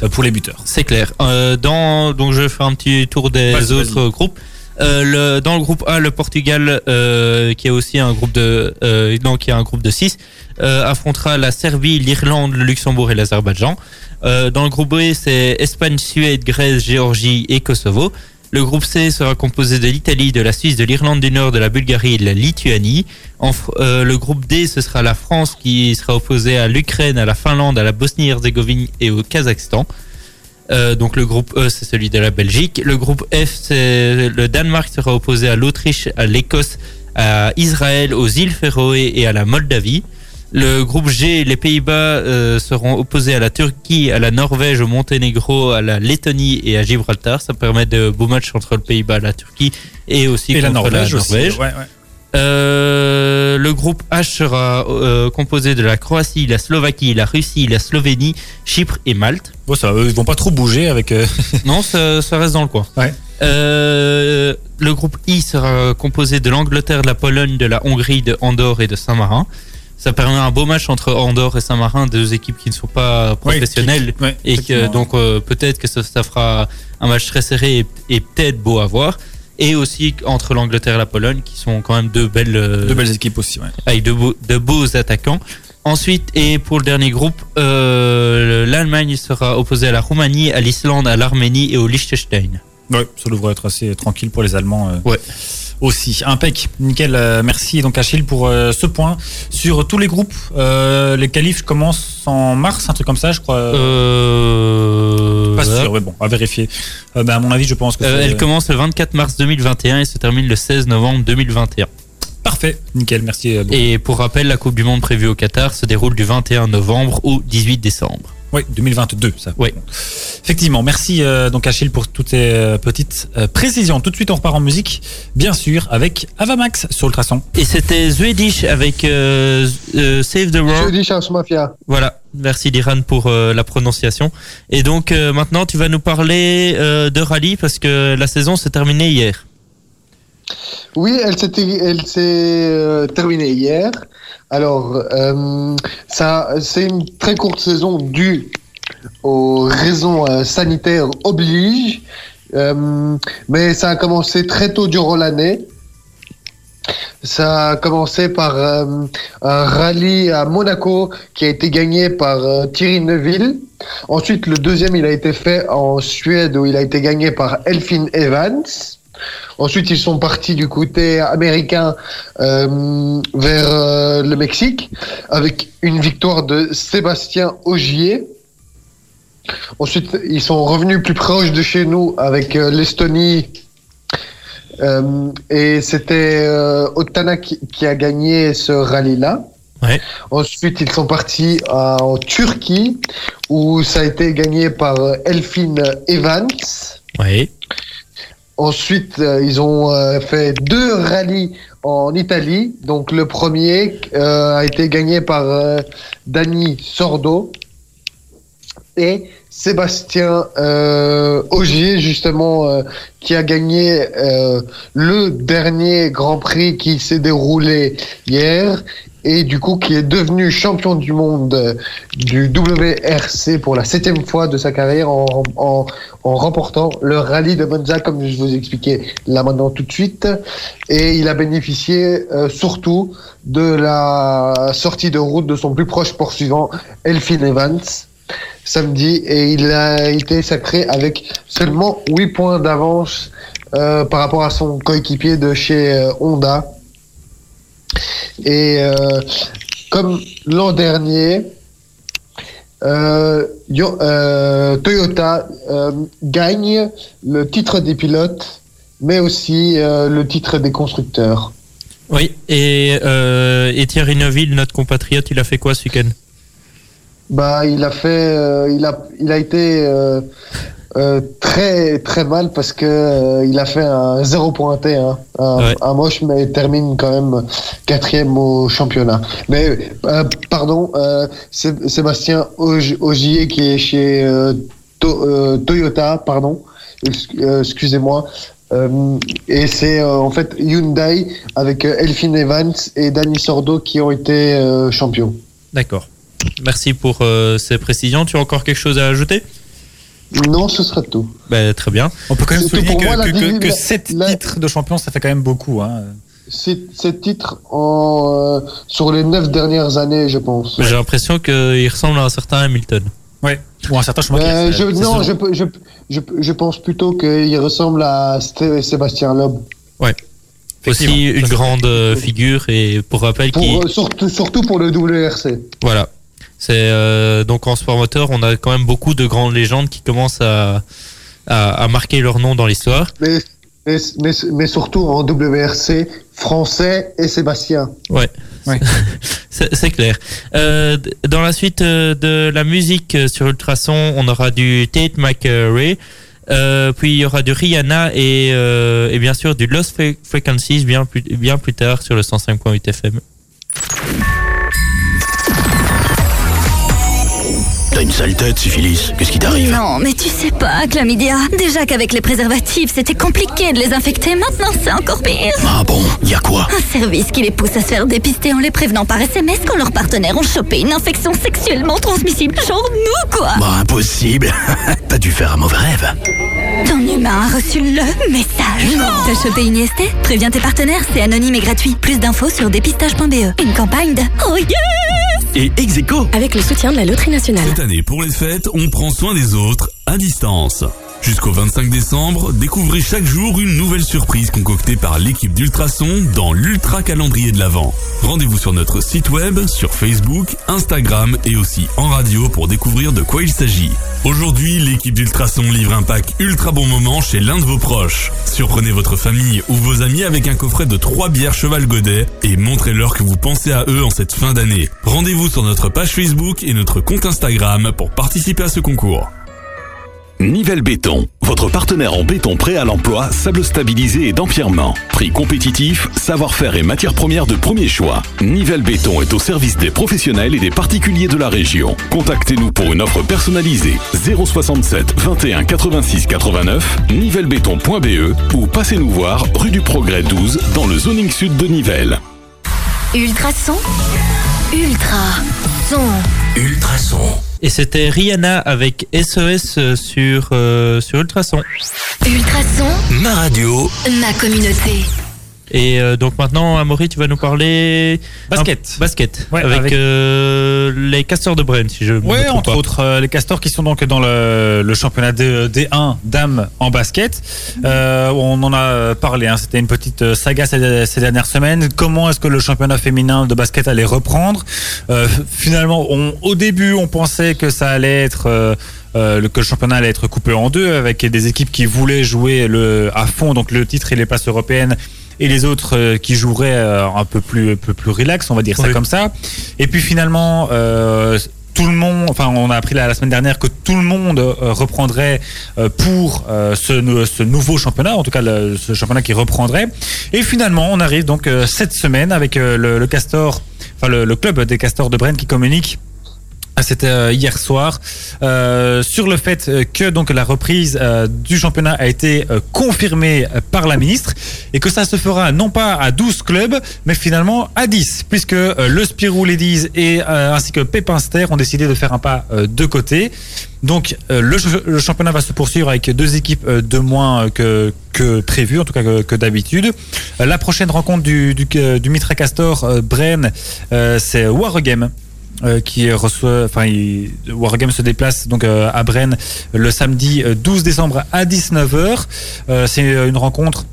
euh, pour les buteurs.
C'est clair. Euh, dans, donc je vais faire un petit tour des
Vas-y,
autres
vas-y.
groupes. Euh, le, dans le groupe A, le Portugal, euh, qui est aussi un groupe de, euh, non, qui est un groupe de 6, euh, affrontera la Serbie, l'Irlande, le Luxembourg et l'Azerbaïdjan. Euh, dans le groupe B, c'est Espagne, Suède, Grèce, Géorgie et Kosovo. Le groupe C sera composé de l'Italie, de la Suisse, de l'Irlande du Nord, de la Bulgarie et de la Lituanie. Euh, le groupe D, ce sera la France qui sera opposée à l'Ukraine, à la Finlande, à la Bosnie-Herzégovine et au Kazakhstan. Euh, donc le groupe E, c'est celui de la Belgique. Le groupe F, c'est le Danemark sera opposé à l'Autriche, à l'Écosse, à Israël, aux îles Féroé et à la Moldavie. Le groupe G, les Pays-Bas euh, seront opposés à la Turquie, à la Norvège, au Monténégro, à la Lettonie et à Gibraltar. Ça permet de beaux matchs entre le Pays-Bas, la Turquie et aussi
Et la Norvège,
la
aussi.
Norvège.
Ouais, ouais.
Euh, le groupe H sera euh, composé de la Croatie, la Slovaquie, la Russie, la Slovénie, Chypre et Malte.
Bon, ça, ils vont pas trop bouger avec. euh,
Non, ça, ça reste dans le coin.
Ouais.
Le groupe I sera composé de l'Angleterre, de la Pologne, de la Hongrie, de Andorre et de Saint-Marin. Ça permet un beau match entre Andorre et Saint-Marin, deux équipes qui ne sont pas professionnelles.
qui-
et que donc euh, peut-être que ça, ça fera un match très serré et, et peut-être beau à voir. Et aussi entre l'Angleterre et la Pologne, qui sont quand même deux belles, euh,
Deux belles équipes aussi, ouais.
avec de beaux, de beaux attaquants. Ensuite, et pour le dernier groupe, euh, l'Allemagne sera opposée à la Roumanie, à l'Islande, à l'Arménie et au Liechtenstein.
Ouais, ça devrait être assez tranquille pour les Allemands. euh,
Ouais.
Aussi, impec, nickel. euh, merci donc Achille pour euh, ce point sur tous les groupes. Euh, les qualifs commencent en mars, un truc comme ça, je crois.
Euh,
pas sûr, mais bon, à vérifier. Bah, à mon avis, je pense que
elle commence le 24 mars 2021 et se termine le 16 novembre 2021.
parfait, nickel. Merci. beaucoup.
Et pour rappel, la Coupe du Monde prévue au Qatar se déroule du 21 novembre au 18 décembre.
Oui, 2022, ça.
Ouais.
Effectivement, merci euh, donc Achille pour toutes ces euh, petites euh, précisions. Tout de suite, on repart en musique, bien sûr, avec Avamax sur Ultrason.
Et c'était Swedish avec euh, euh, Save the World.
Swedish House Mafia.
Voilà, merci Diran pour euh, la prononciation. Et donc euh, maintenant, tu vas nous parler euh, de rallye parce que la saison s'est terminée hier.
Oui, elle s'est euh, terminée hier. Alors, euh, c'est une très courte saison due aux raisons euh, sanitaires oblige, mais ça a commencé très tôt durant l'année. Ça a commencé par un rallye à Monaco qui a été gagné par Thierry Neuville. Ensuite, le deuxième, il a été fait en Suède où il a été gagné par Elfin Evans. Ensuite, ils sont partis du côté américain euh, vers euh, le Mexique avec une victoire de Sébastien Ogier. Ensuite, ils sont revenus plus proches de chez nous avec euh, l'Estonie. Et c'était Otana qui, qui a gagné ce rallye-là.
Ouais.
Ensuite, ils sont partis en Turquie où ça a été gagné par Elfin Evans.
Oui.
Ensuite, euh, ils ont euh, fait deux rallyes en Italie. Donc le premier euh, a été gagné par euh, Dani Sordo et Sébastien euh, Ogier, justement, euh, qui a gagné euh, le dernier Grand Prix qui s'est déroulé hier et du coup qui est devenu champion du monde euh, du WRC pour la septième fois de sa carrière en, remportant le rallye de Monza comme je vous expliquais là maintenant tout de suite et il a bénéficié euh, surtout de la sortie de route de son plus proche poursuivant Elfin Evans samedi et il a été sacré avec seulement 8 points d'avance euh, par rapport à son coéquipier de chez Honda. Et euh, comme l'an dernier, euh, Yo- euh, Toyota gagne le titre des pilotes, mais aussi le titre des constructeurs.
Oui. Et, et Thierry Neuville, notre compatriote, il a fait quoi ce week-end?
Bah, il a fait, il a, il a été euh, très très mal parce que euh, il a fait un zéro pointé, hein, un,
Ouais.
un moche, mais termine quand même quatrième au championnat. Mais euh, pardon, euh, Sé- Sébastien Augier qui est chez To- Toyota, pardon, Ex- excusez-moi. Et c'est en fait Hyundai avec Elfin Evans et Danny Sordo qui ont été champions.
D'accord. Merci pour ces précisions. Tu as encore quelque chose à ajouter?
Non, ce sera tout.
Ben, Très bien.
On peut quand même souligner
pour
que,
moi,
que, que, que
la-
7
la-
titres de champion, ça fait quand même beaucoup. Hein.
C'est c'est titre en, euh, sur les neuf dernières années, je pense.
J'ai l'impression qu'il ressemble à un certain Hamilton.
Ouais. Ou un certain Schumacher. C'est-
je, non, je, je, je, je pense plutôt qu'il ressemble à Sté- Sébastien Loeb.
Effectivement.
Aussi une grande euh, figure et pour rappel
Pour,
qui
euh, surtout, surtout pour le WRC.
voilà. C'est euh, donc en sport moteur, on a quand même beaucoup de grandes légendes qui commencent à à, à marquer leur nom dans l'histoire.
Mais, mais, mais, mais surtout en WRC français et Sébastien.
Ouais.
Ouais.
C'est clair. Euh, dans la suite euh, de la musique sur Ultrason, on aura du Tate McRae, euh, puis il y aura du Rihanna et, euh, et bien sûr du Lost Fre- Frequencies bien plus, bien plus tard sur le 105.8 FM.
T'as une sale tête, syphilis. Qu'est-ce qui t'arrive?
Non, mais tu sais pas, Chlamydia. Déjà qu'avec les préservatifs, c'était compliqué de les infecter. Maintenant, c'est encore pire.
Ah bon, y a quoi?
Un service qui les pousse à se faire dépister en les prévenant par SMS quand leurs partenaires ont chopé une infection sexuellement transmissible. Genre nous, quoi.
Bah impossible. T'as dû faire un mauvais rêve.
Ton humain a reçu le message. T'as chopé une IST Préviens tes partenaires, c'est anonyme et gratuit. Plus d'infos sur dépistage.be. Une campagne de Oh yes
Et ex aequo,
Avec le soutien de la Loterie Nationale.
Cette année, pour les fêtes, on prend soin des autres à distance. Jusqu'au 25 décembre, découvrez chaque jour une nouvelle surprise concoctée par l'équipe d'Ultrason dans l'Ultra Calendrier de l'Avent. Rendez-vous sur notre site web, sur Facebook, Instagram et aussi en radio pour découvrir de quoi il s'agit. Aujourd'hui, l'équipe d'Ultrason livre un pack ultra bon moment chez l'un de vos proches. Surprenez votre famille ou vos amis avec un coffret de 3 bières Cheval Godet et montrez-leur que vous pensez à eux en cette fin d'année. Rendez-vous sur notre page Facebook et notre compte Instagram pour participer à ce concours.
Nivelle Béton, votre partenaire en béton prêt à l'emploi, sable stabilisé et d'empierrement. Prix compétitif, savoir-faire et matières premières de premier choix. Nivelle Béton est au service des professionnels et des particuliers de la région. Contactez-nous pour une offre personnalisée 067 21 86 89 nivellebéton.be ou passez-nous voir rue du Progrès 12 dans le zoning sud de Nivelles.
Ultrason Ultra son.
Ultrason.
Et c'était Rihanna avec SOS sur, euh, sur Ultrason.
Ultrason,
Ma radio.
ma communauté.
Et euh, donc maintenant, Amaury, tu vas nous parler
Basket.
un- basket
Ouais,
avec,
avec-
euh, les castors de Brenne, si je me
Ouais, entre
pas.
autres, euh, les castors qui sont donc dans le, le championnat D- D1 dames en basket. Euh, on en a parlé, hein, c'était une petite euh, saga ces, ces dernières semaines. Comment est-ce que le championnat féminin de basket allait reprendre Euh, Finalement, on, au début, on pensait que ça allait être... euh, euh, que le championnat allait être coupé en deux avec des équipes qui voulaient jouer le, à fond donc le titre et les places européennes et les autres euh, qui joueraient euh, un peu plus un peu plus relax on va dire ça
Oui.
comme ça et puis finalement euh, tout le monde, enfin, on a appris la, la semaine dernière que tout le monde euh, reprendrait euh, pour euh, ce, ce nouveau championnat, en tout cas le- ce championnat qui reprendrait. Et finalement, on arrive donc euh, cette semaine avec euh, le, le Castor, enfin le, le club des Castors de Brenne qui communique. Ah, C'était euh, hier soir euh, sur le fait euh, que donc la reprise euh, du championnat a été euh, confirmée euh, par la ministre et que ça se fera non pas à 12 clubs mais finalement à 10 puisque le Spirou Ladies et ainsi que Pépinster ont décidé de faire un pas de côté. Donc le, le championnat va se poursuivre avec deux équipes de moins que, que prévu, en tout cas que, que d'habitude. La prochaine rencontre du, du, du Mitra Castor euh, c'est Wargame euh, qui reçoit, enfin, Wargame se déplace donc euh, à Brenne le samedi euh, 12 décembre à 19h. Euh, c'est une rencontre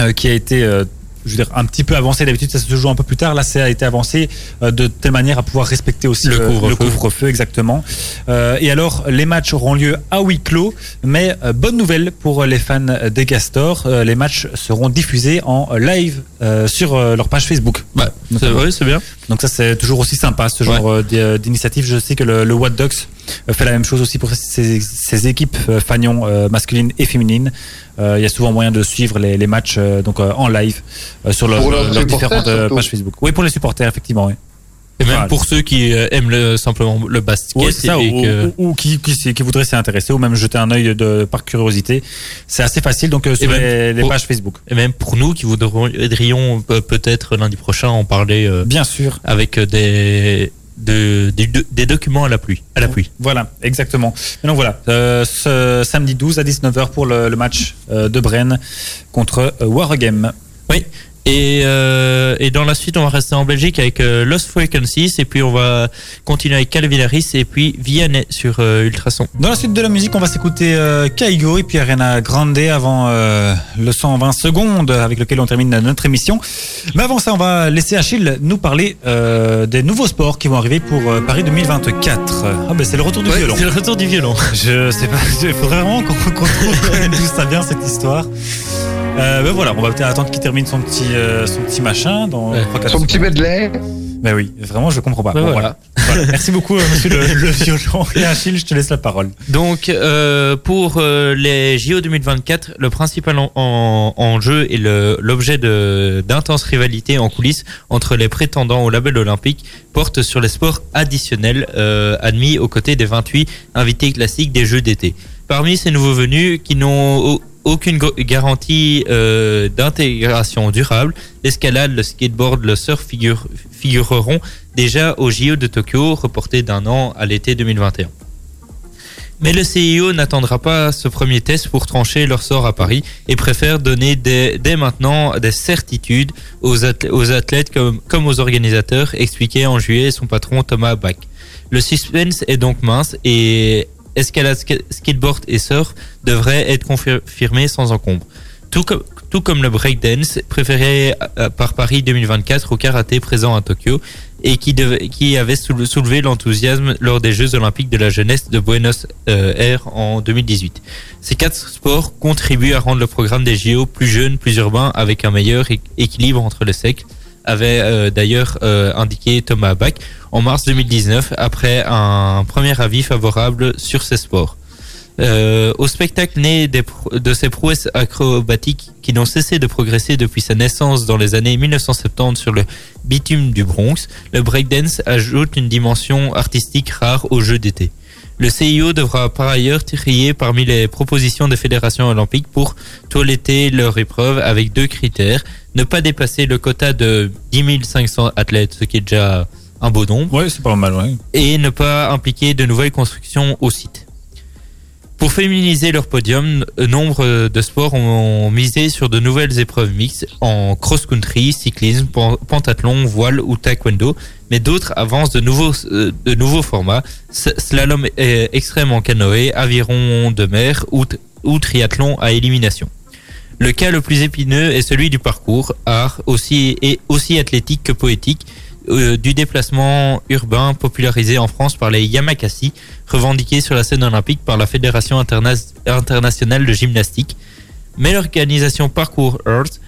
euh, qui a été euh, je veux dire, un petit peu avancée. D'habitude, ça se joue un peu plus tard. Là, ça a été avancé euh, de telle manière à pouvoir respecter aussi
Le couvre-feu.
exactement. Euh, et alors, les matchs auront lieu à huis clos. Mais euh, bonne nouvelle pour les fans des Castors, les matchs seront diffusés en live sur leur page Facebook.
Bah, c'est
Notamment.
vrai, c'est bien.
Donc ça c'est toujours aussi sympa ce genre d'initiative. Je sais que le, le What euh, fait la même chose aussi pour ses, ses équipes euh, fanion euh, masculines et féminines. Euh, Il y a souvent moyen de suivre les, les matchs euh, donc euh, en live euh, sur leur,
leurs
différentes euh,
surtout.
pages Facebook. Oui pour les supporters effectivement. Oui.
Et même
Voilà.
pour ceux qui euh, aiment le, simplement le basket
Ouais, c'est ça,
et
ou,
que-
ou- ou qui, qui, s'y- qui voudraient s'y intéresser ou même jeter un œil de, par curiosité. C'est assez facile, donc euh, sur les, pages Facebook.
et même pour nous qui voudrions euh, peut-être lundi prochain en parler euh,
Bien sûr.
avec euh, des, de- des, des documents à la pluie. À la pluie.
Voilà, exactement. Et donc voilà, euh, ce samedi 12 à 19h pour le, le match euh, de Brenne contre euh, Wargame.
Oui. Et, euh, et dans la suite, on va rester en Belgique avec euh, Lost Frequencies et puis on va continuer avec Calvin Harris et puis Vianney sur euh, Ultrason.
Dans la suite de la musique, on va s'écouter euh, Kaigo et puis Arena Grande avant euh, le 120 secondes avec lequel on termine notre émission. Mais avant ça, on va laisser Achille nous parler des nouveaux sports qui vont arriver pour Paris 2024. Ah ben c'est le retour du violon.
C'est le retour du violon.
Je sais pas, il faudrait vraiment qu'on qu'on trouve d'où ça vient cette histoire. Euh, ben voilà, on va peut-être attendre qu'il termine son petit, euh, son petit machin dans
Ouais.
Son petit medley.
Ben oui, vraiment, je comprends pas.
Ben
Bon,
voilà.
voilà. Voilà. Merci beaucoup, euh, monsieur le, le violon. Et Achille, je te laisse la parole.
Donc euh, pour euh, les JO 2024, le principal en, en, en jeu est le- l'objet de- d'intenses rivalités en coulisses entre les prétendants au label olympique porte sur les sports additionnels euh, admis aux côtés des 28 invités classiques des Jeux d'été. Parmi ces nouveaux venus qui n'ont aucune garantie euh, d'intégration durable, l'escalade, le skateboard, le surf figure- figureront déjà au JO de Tokyo, reporté d'un an à l'été 2021. Mais le CIO n'attendra pas ce premier test pour trancher leur sort à Paris et préfère donner dès, maintenant des certitudes aux athlètes comme, comme aux organisateurs, expliquait en juillet son patron Thomas Bach. Le suspense est donc mince et escalade, ska- skateboard et surf devraient être confirmés sans encombre? Tout comme, le breakdance préféré euh, par Paris 2024 au karaté présent à Tokyo et qui, avait soule- soulevé l'enthousiasme lors des Jeux olympiques de la jeunesse de Buenos euh, Aires en 2018. Ces quatre sports contribuent à rendre le programme des JO plus jeune, plus urbain, avec un meilleur équilibre entre les sexes, avait euh, d'ailleurs euh, indiqué Thomas Bach en mars 2019 après un premier avis favorable sur ces sports. Euh, au spectacle né de ces prouesses acrobatiques qui n'ont cessé de progresser depuis sa naissance dans les années 1970 sur le bitume du Bronx, le breakdance ajoute une dimension artistique rare aux Jeux d'été. Le CIO devra par ailleurs trier parmi les propositions des fédérations olympiques pour toiletter leur épreuve avec deux critères. Ne pas dépasser le quota de 10 500 athlètes, ce qui est déjà un beau nombre,
Ouais, c'est pas mal, ouais.
et ne pas impliquer de nouvelles constructions au site. Pour féminiser leur podium, euh, nombre de sports ont misé sur de nouvelles épreuves mixtes en cross-country, cyclisme, pentathlon, voile ou taekwondo, mais d'autres avancent de nouveaux, euh, formats, slalom euh, extrême en canoë, aviron de mer ou, triathlon à élimination. Le cas le plus épineux est celui du parcours, art aussi athlétique que poétique, du déplacement urbain popularisé en France par les Yamakasi, revendiqué sur la scène olympique par la Fédération interna- internationale de gymnastique. Mais l'organisation Parkour Earth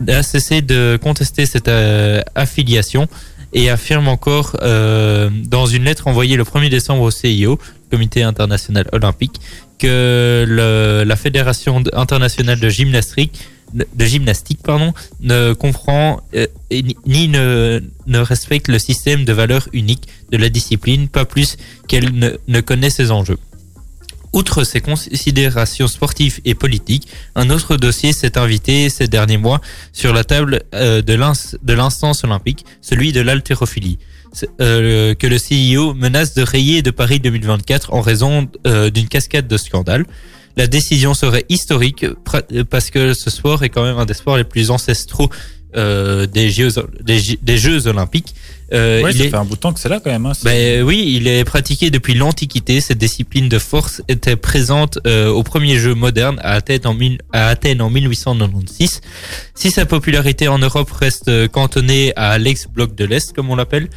n'a cessé de contester cette euh, affiliation et affirme encore euh, dans une lettre envoyée le 1er décembre au CIO, Comité international olympique, que la Fédération internationale de gymnastique de gymnastique pardon ne comprend euh, ni- ne, ne respecte le système de valeurs uniques de la discipline pas plus qu'elle ne, connaît ses enjeux. Outre ces considérations sportives et politiques, un autre dossier s'est invité ces derniers mois sur la table euh, de l'ins- de l'instance olympique, celui de l'haltérophilie, euh, que le CIO menace de rayer de Paris 2024 en raison euh, d'une cascade de scandales. La décision serait historique parce que ce sport est quand même un des sports les plus ancestraux euh, des, Jeux, des, Jeux olympiques. Euh,
ouais,
il
ça
est-
fait un bout de temps que c'est là quand même. Hein.
Ben oui, il est pratiqué depuis l'Antiquité. Cette discipline de force était présente euh, au premier jeu moderne à Athènes, en à Athènes en 1896. Si sa popularité en Europe reste euh, cantonnée à l'ex-bloc de l'Est, comme on l'appelle,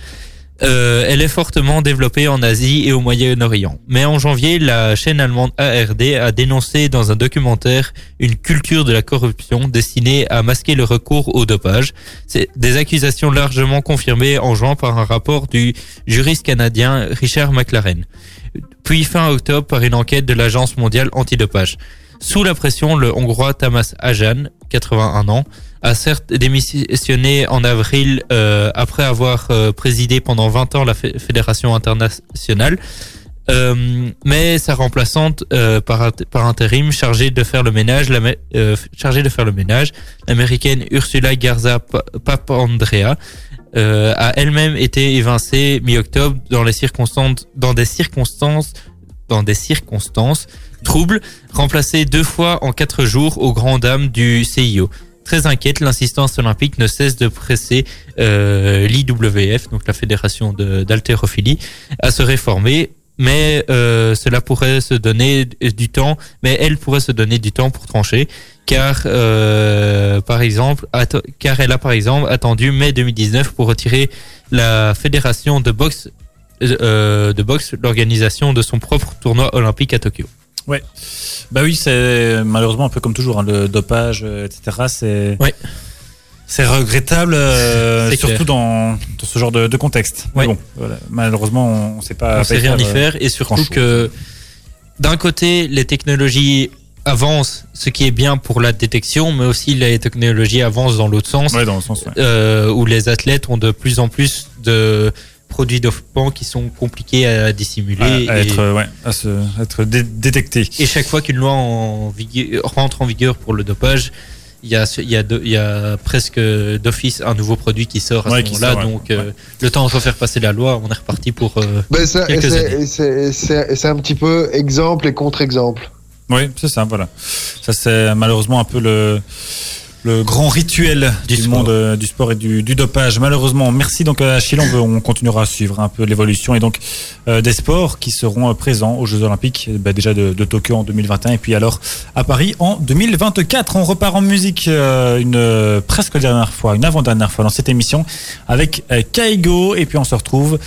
euh, elle est fortement développée en Asie et au Moyen-Orient. Mais en janvier, la chaîne allemande ARD a dénoncé dans un documentaire une culture de la corruption destinée à masquer le recours au dopage. C'est des accusations largement confirmées en juin par un rapport du juriste canadien Richard McLaren. Puis fin octobre par une enquête de l'Agence mondiale antidopage. Sous la pression, le Hongrois Tamas Ajan, 81 ans, a certes démissionné en avril euh, après avoir euh, présidé pendant 20 ans la Fé- Fédération internationale. Euh, mais sa remplaçante euh, par, par intérim chargée de faire le ménage, la, euh, chargée de faire le ménage, l'américaine Ursula Garza Pa- Papandrea euh, a elle-même été évincée mi-octobre dans les circonstances, dans des circonstances, dans des circonstances troubles, remplacée deux fois en quatre jours aux grandes dames du CIO. Très inquiète, l'insistance olympique ne cesse de presser euh, l'IWF, donc la fédération d'haltérophilie, à se réformer. Mais euh, cela pourrait se donner du temps, mais elle pourrait se donner du temps pour trancher, car euh, par exemple, car elle a par exemple attendu mai 2019 pour retirer la fédération de boxe de boxe l'organisation de son propre tournoi olympique à Tokyo.
Ouais. Bah oui, c'est malheureusement un peu comme toujours, hein, le dopage, euh, etc. C'est
Ouais.
c'est regrettable, euh, surtout dans, dans ce genre de, de contexte. Mais bon, voilà. malheureusement, on ne sait pas.
on sait rien y faire et surtout que d'un côté les technologies avancent ce qui est bien pour la détection mais aussi les technologies avancent dans l'autre sens
Ouais, dans le sens. ouais.
euh, où les athlètes ont de plus en plus de produits dopants qui sont compliqués à dissimuler
À, à
et,
être, ouais, à se, être dé- détecté.
et chaque fois qu'une loi en rentre en vigueur pour le dopage il y a, il y a, de- il y a presque d'office un nouveau produit qui sort à
Ouais,
ce moment-là
ouais.
donc euh, le temps de refaire passer la loi on est reparti pour euh,
Ben, c'est un petit peu exemple et contre-exemple.
Oui, c'est ça, voilà. Ça, c'est malheureusement un peu le, le grand rituel du,
Du
monde euh, du sport et du, du dopage. Malheureusement, merci donc à Achille. On, veut- on continuera à suivre un peu l'évolution et donc euh, des sports qui seront euh, présents aux Jeux Olympiques, euh, bah, déjà de, de Tokyo en 2021 et puis alors à Paris en 2024. On repart en musique euh, une euh, presque dernière fois, une avant-dernière fois dans cette émission avec euh, Kaigo et puis on se retrouve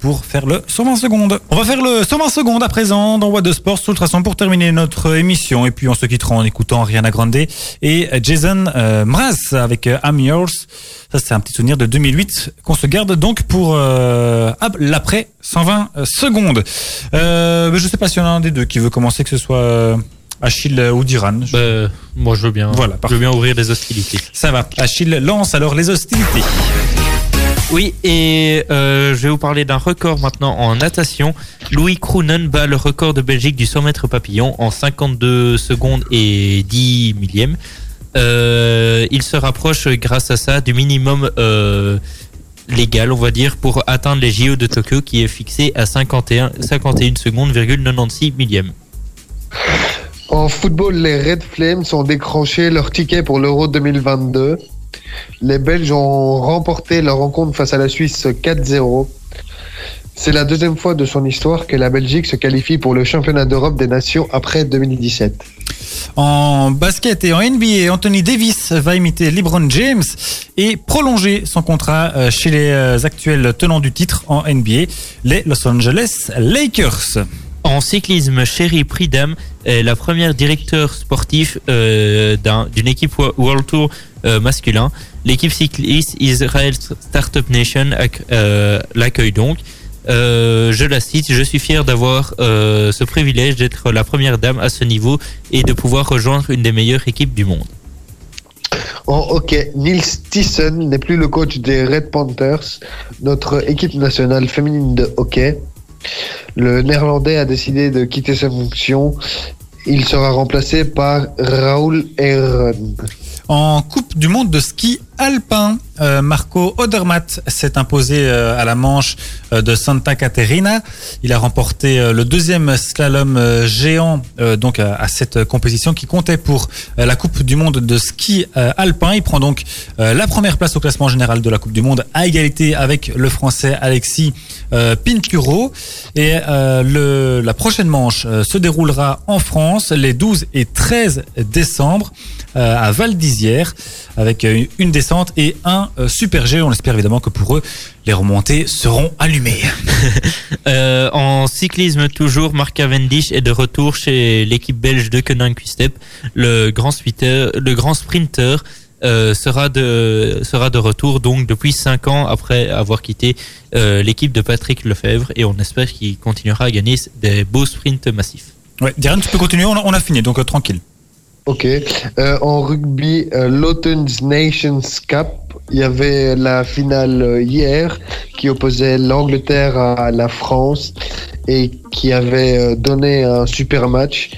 pour faire le 120 secondes. On va faire le 120 secondes à présent dans What de Sport sous ultrason pour terminer notre émission et puis on se quittera en écoutant Rihanna Grande et Jason euh, Mraz avec euh, I'm Yours. Ça c'est un petit souvenir de 2008 qu'on se garde donc pour euh, l'après 120 secondes. Euh, je sais pas s'il y en a un des deux qui veut commencer que ce soit euh, Achille ou Diran. Je-
bah, moi je veux bien
Voilà,
je veux bien ouvrir les hostilités
Ça va. Achille lance alors les hostilités.
Oui, et euh, je vais vous parler d'un record maintenant en natation. Louis Kroenen bat le record de Belgique du 100 mètres papillon en 52 secondes et 10 millièmes. Euh, il se rapproche grâce à ça du minimum euh, légal, on va dire, pour atteindre les JO de Tokyo qui est fixé à 51, 51 secondes, 96 millièmes.
En football, les Red Flames ont décroché leur ticket pour l'Euro 2022. Les Belges ont remporté leur rencontre face à la Suisse 4-0. C'est la deuxième fois de son histoire que la Belgique se qualifie pour le championnat d'Europe des nations après 2017.
En basket et en NBA, Anthony Davis va imiter LeBron James et prolonger son contrat euh, chez les euh, actuels tenants du titre en NBA, les Los Angeles Lakers.
En cyclisme, Sherry Pridham est la première directeur sportif euh, d'un- d'une équipe Wo- World Tour euh, masculin. L'équipe cycliste Israel Startup Nation euh, l'accueille donc. Euh, je la cite, je suis fier d'avoir euh, ce privilège d'être la première dame à ce niveau et de pouvoir rejoindre une des meilleures équipes du monde.
En hockey, Nils Thiessen n'est plus le coach des Red Panthers, notre équipe nationale féminine de hockey. Le néerlandais a décidé de quitter ses fonctions. Il sera remplacé par Raoul Heron.
En Coupe du Monde de ski alpin, euh, Marco Odermatt s'est imposé euh, à la manche euh, de Santa Caterina. Il a remporté euh, le deuxième slalom géant donc à, cette compétition qui comptait pour la Coupe du Monde de ski alpin. Il prend donc la première place au classement général de la Coupe du Monde à égalité avec le Français Alexis Pinturo. Et le, la prochaine manche se déroulera en France les 12 et 13 décembre à Val d'Isère avec euh, une descente et un euh, super G. On espère évidemment que pour eux, les remontées seront allumées.
Euh, en cyclisme toujours, Mark Cavendish est de retour chez l'équipe belge de Koenig Quick-Step. Le grand sprinter, le grand sprinter euh, sera de sera de retour donc depuis cinq ans après avoir quitté euh, l'équipe de Patrick Lefebvre et on espère qu'il continuera à gagner des beaux sprints massifs.
Ouais, Diane, tu peux continuer, on a, on a fini, donc tranquille.
Ok. Euh, en rugby, euh, Nations Cup, il y avait la finale euh, hier qui opposait l'Angleterre à la France et qui avait euh, donné un super match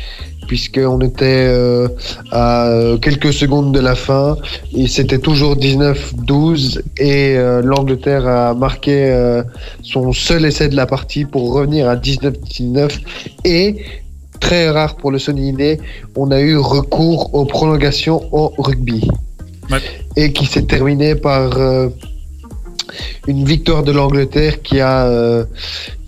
puisqu'on était euh, à quelques secondes de la fin et c'était toujours 19-12 et l'Angleterre a marqué son seul essai de la partie pour revenir à 19-19 et très rare pour le Sonny on a eu recours aux prolongations au rugby
Ouais.
et qui s'est terminé par euh, une victoire de l'Angleterre qui a euh,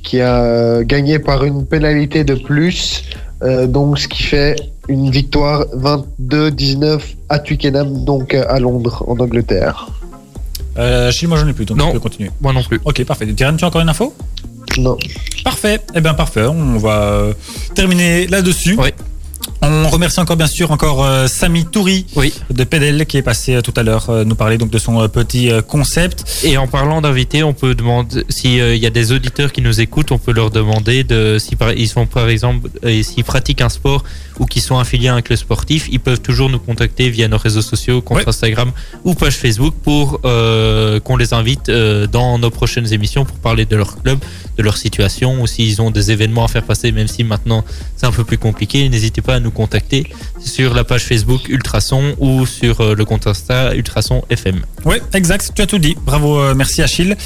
qui a euh, gagné par une pénalité de plus euh, donc ce qui fait une victoire 22-19 à Twickenham donc à Londres en Angleterre
Euh, Achille, moi j'en ai plus, donc
Non.
tu peux continuer.
Moi non plus.
Ok, parfait. Diane, tu as encore une info?
Non
Parfait. Eh bien, parfait. On va euh, terminer là-dessus.
Oui.
On remercie encore bien sûr encore euh, Samy Toury
Oui.
de PEDEL qui est passé euh, tout à l'heure euh, nous parler donc de son euh, petit concept.
Et en parlant d'invités, on peut demander s'il y a des auditeurs qui nous écoutent, on peut leur demander de si par, ils sont par exemple s'ils pratiquent un sport ou qui sont affiliés à un club sportif, ils peuvent toujours nous contacter via nos réseaux sociaux, compte. Instagram ou page Facebook pour qu'on les invite dans nos prochaines émissions pour parler de leur club, de leur situation ou s'ils ont des événements à faire passer, même si maintenant c'est un peu plus compliqué, n'hésitez pas à nous contacter sur la page Facebook Ultrason ou sur euh, le compte Insta Ultrason FM.
Oui, exact. Tu as tout dit. Bravo, euh, merci Achille.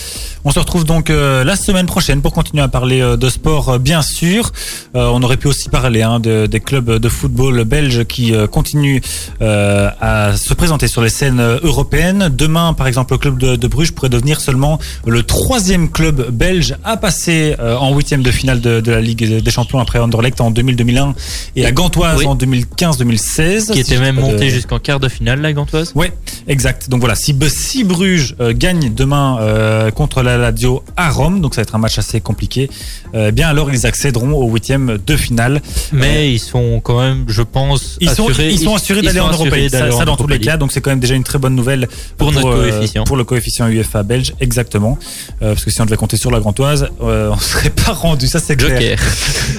On se retrouve donc euh, la semaine prochaine pour continuer à parler de sport, bien sûr. On aurait pu aussi parler hein, de- des clubs de football belges qui continuent à se présenter sur les scènes européennes. Demain, par exemple, le club de, Bruges pourrait devenir seulement le troisième club belge à passer en huitième de finale de, la Ligue des Champions après Anderlecht en 2000-2001 et à Gantoise
Oui.
en 2015-2016.
Qui
Si
était même
pas de-
monté jusqu'en quart de finale, la Gantoise?
Ouais, exact. Donc voilà, si, si Bruges euh, gagne demain euh, contre la Lazio à Rome, donc ça va être un match assez compliqué, euh, bien alors ils accéderont au huitième de finale.
Mais ils sont quand même, je pense,
Ils sont,
assurés,
ils sont assurés d'aller
sont
en League. Ça, ça dans tous les cas, donc c'est quand même déjà une très bonne nouvelle
Pour notre coefficient.
pour le coefficient UEFA belge, exactement. Parce que si on devait compter sur la Grantoise, euh, on serait pas rendu, ça c'est clair.
Joker.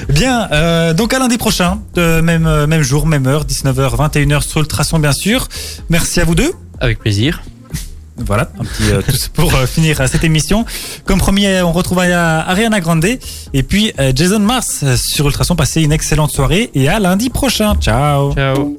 Bien, donc à lundi prochain, de même, euh, même jour, même heure, 19h, 21h sur Ultrason bien sûr. Merci à vous deux.
Avec plaisir.
Voilà, un petit euh, tous pour euh, finir euh, cette émission. Comme promis, on retrouve Ariana Grande et puis Jason Mars sur Ultrason. Passez une excellente soirée et à lundi prochain. Ciao.
Ciao.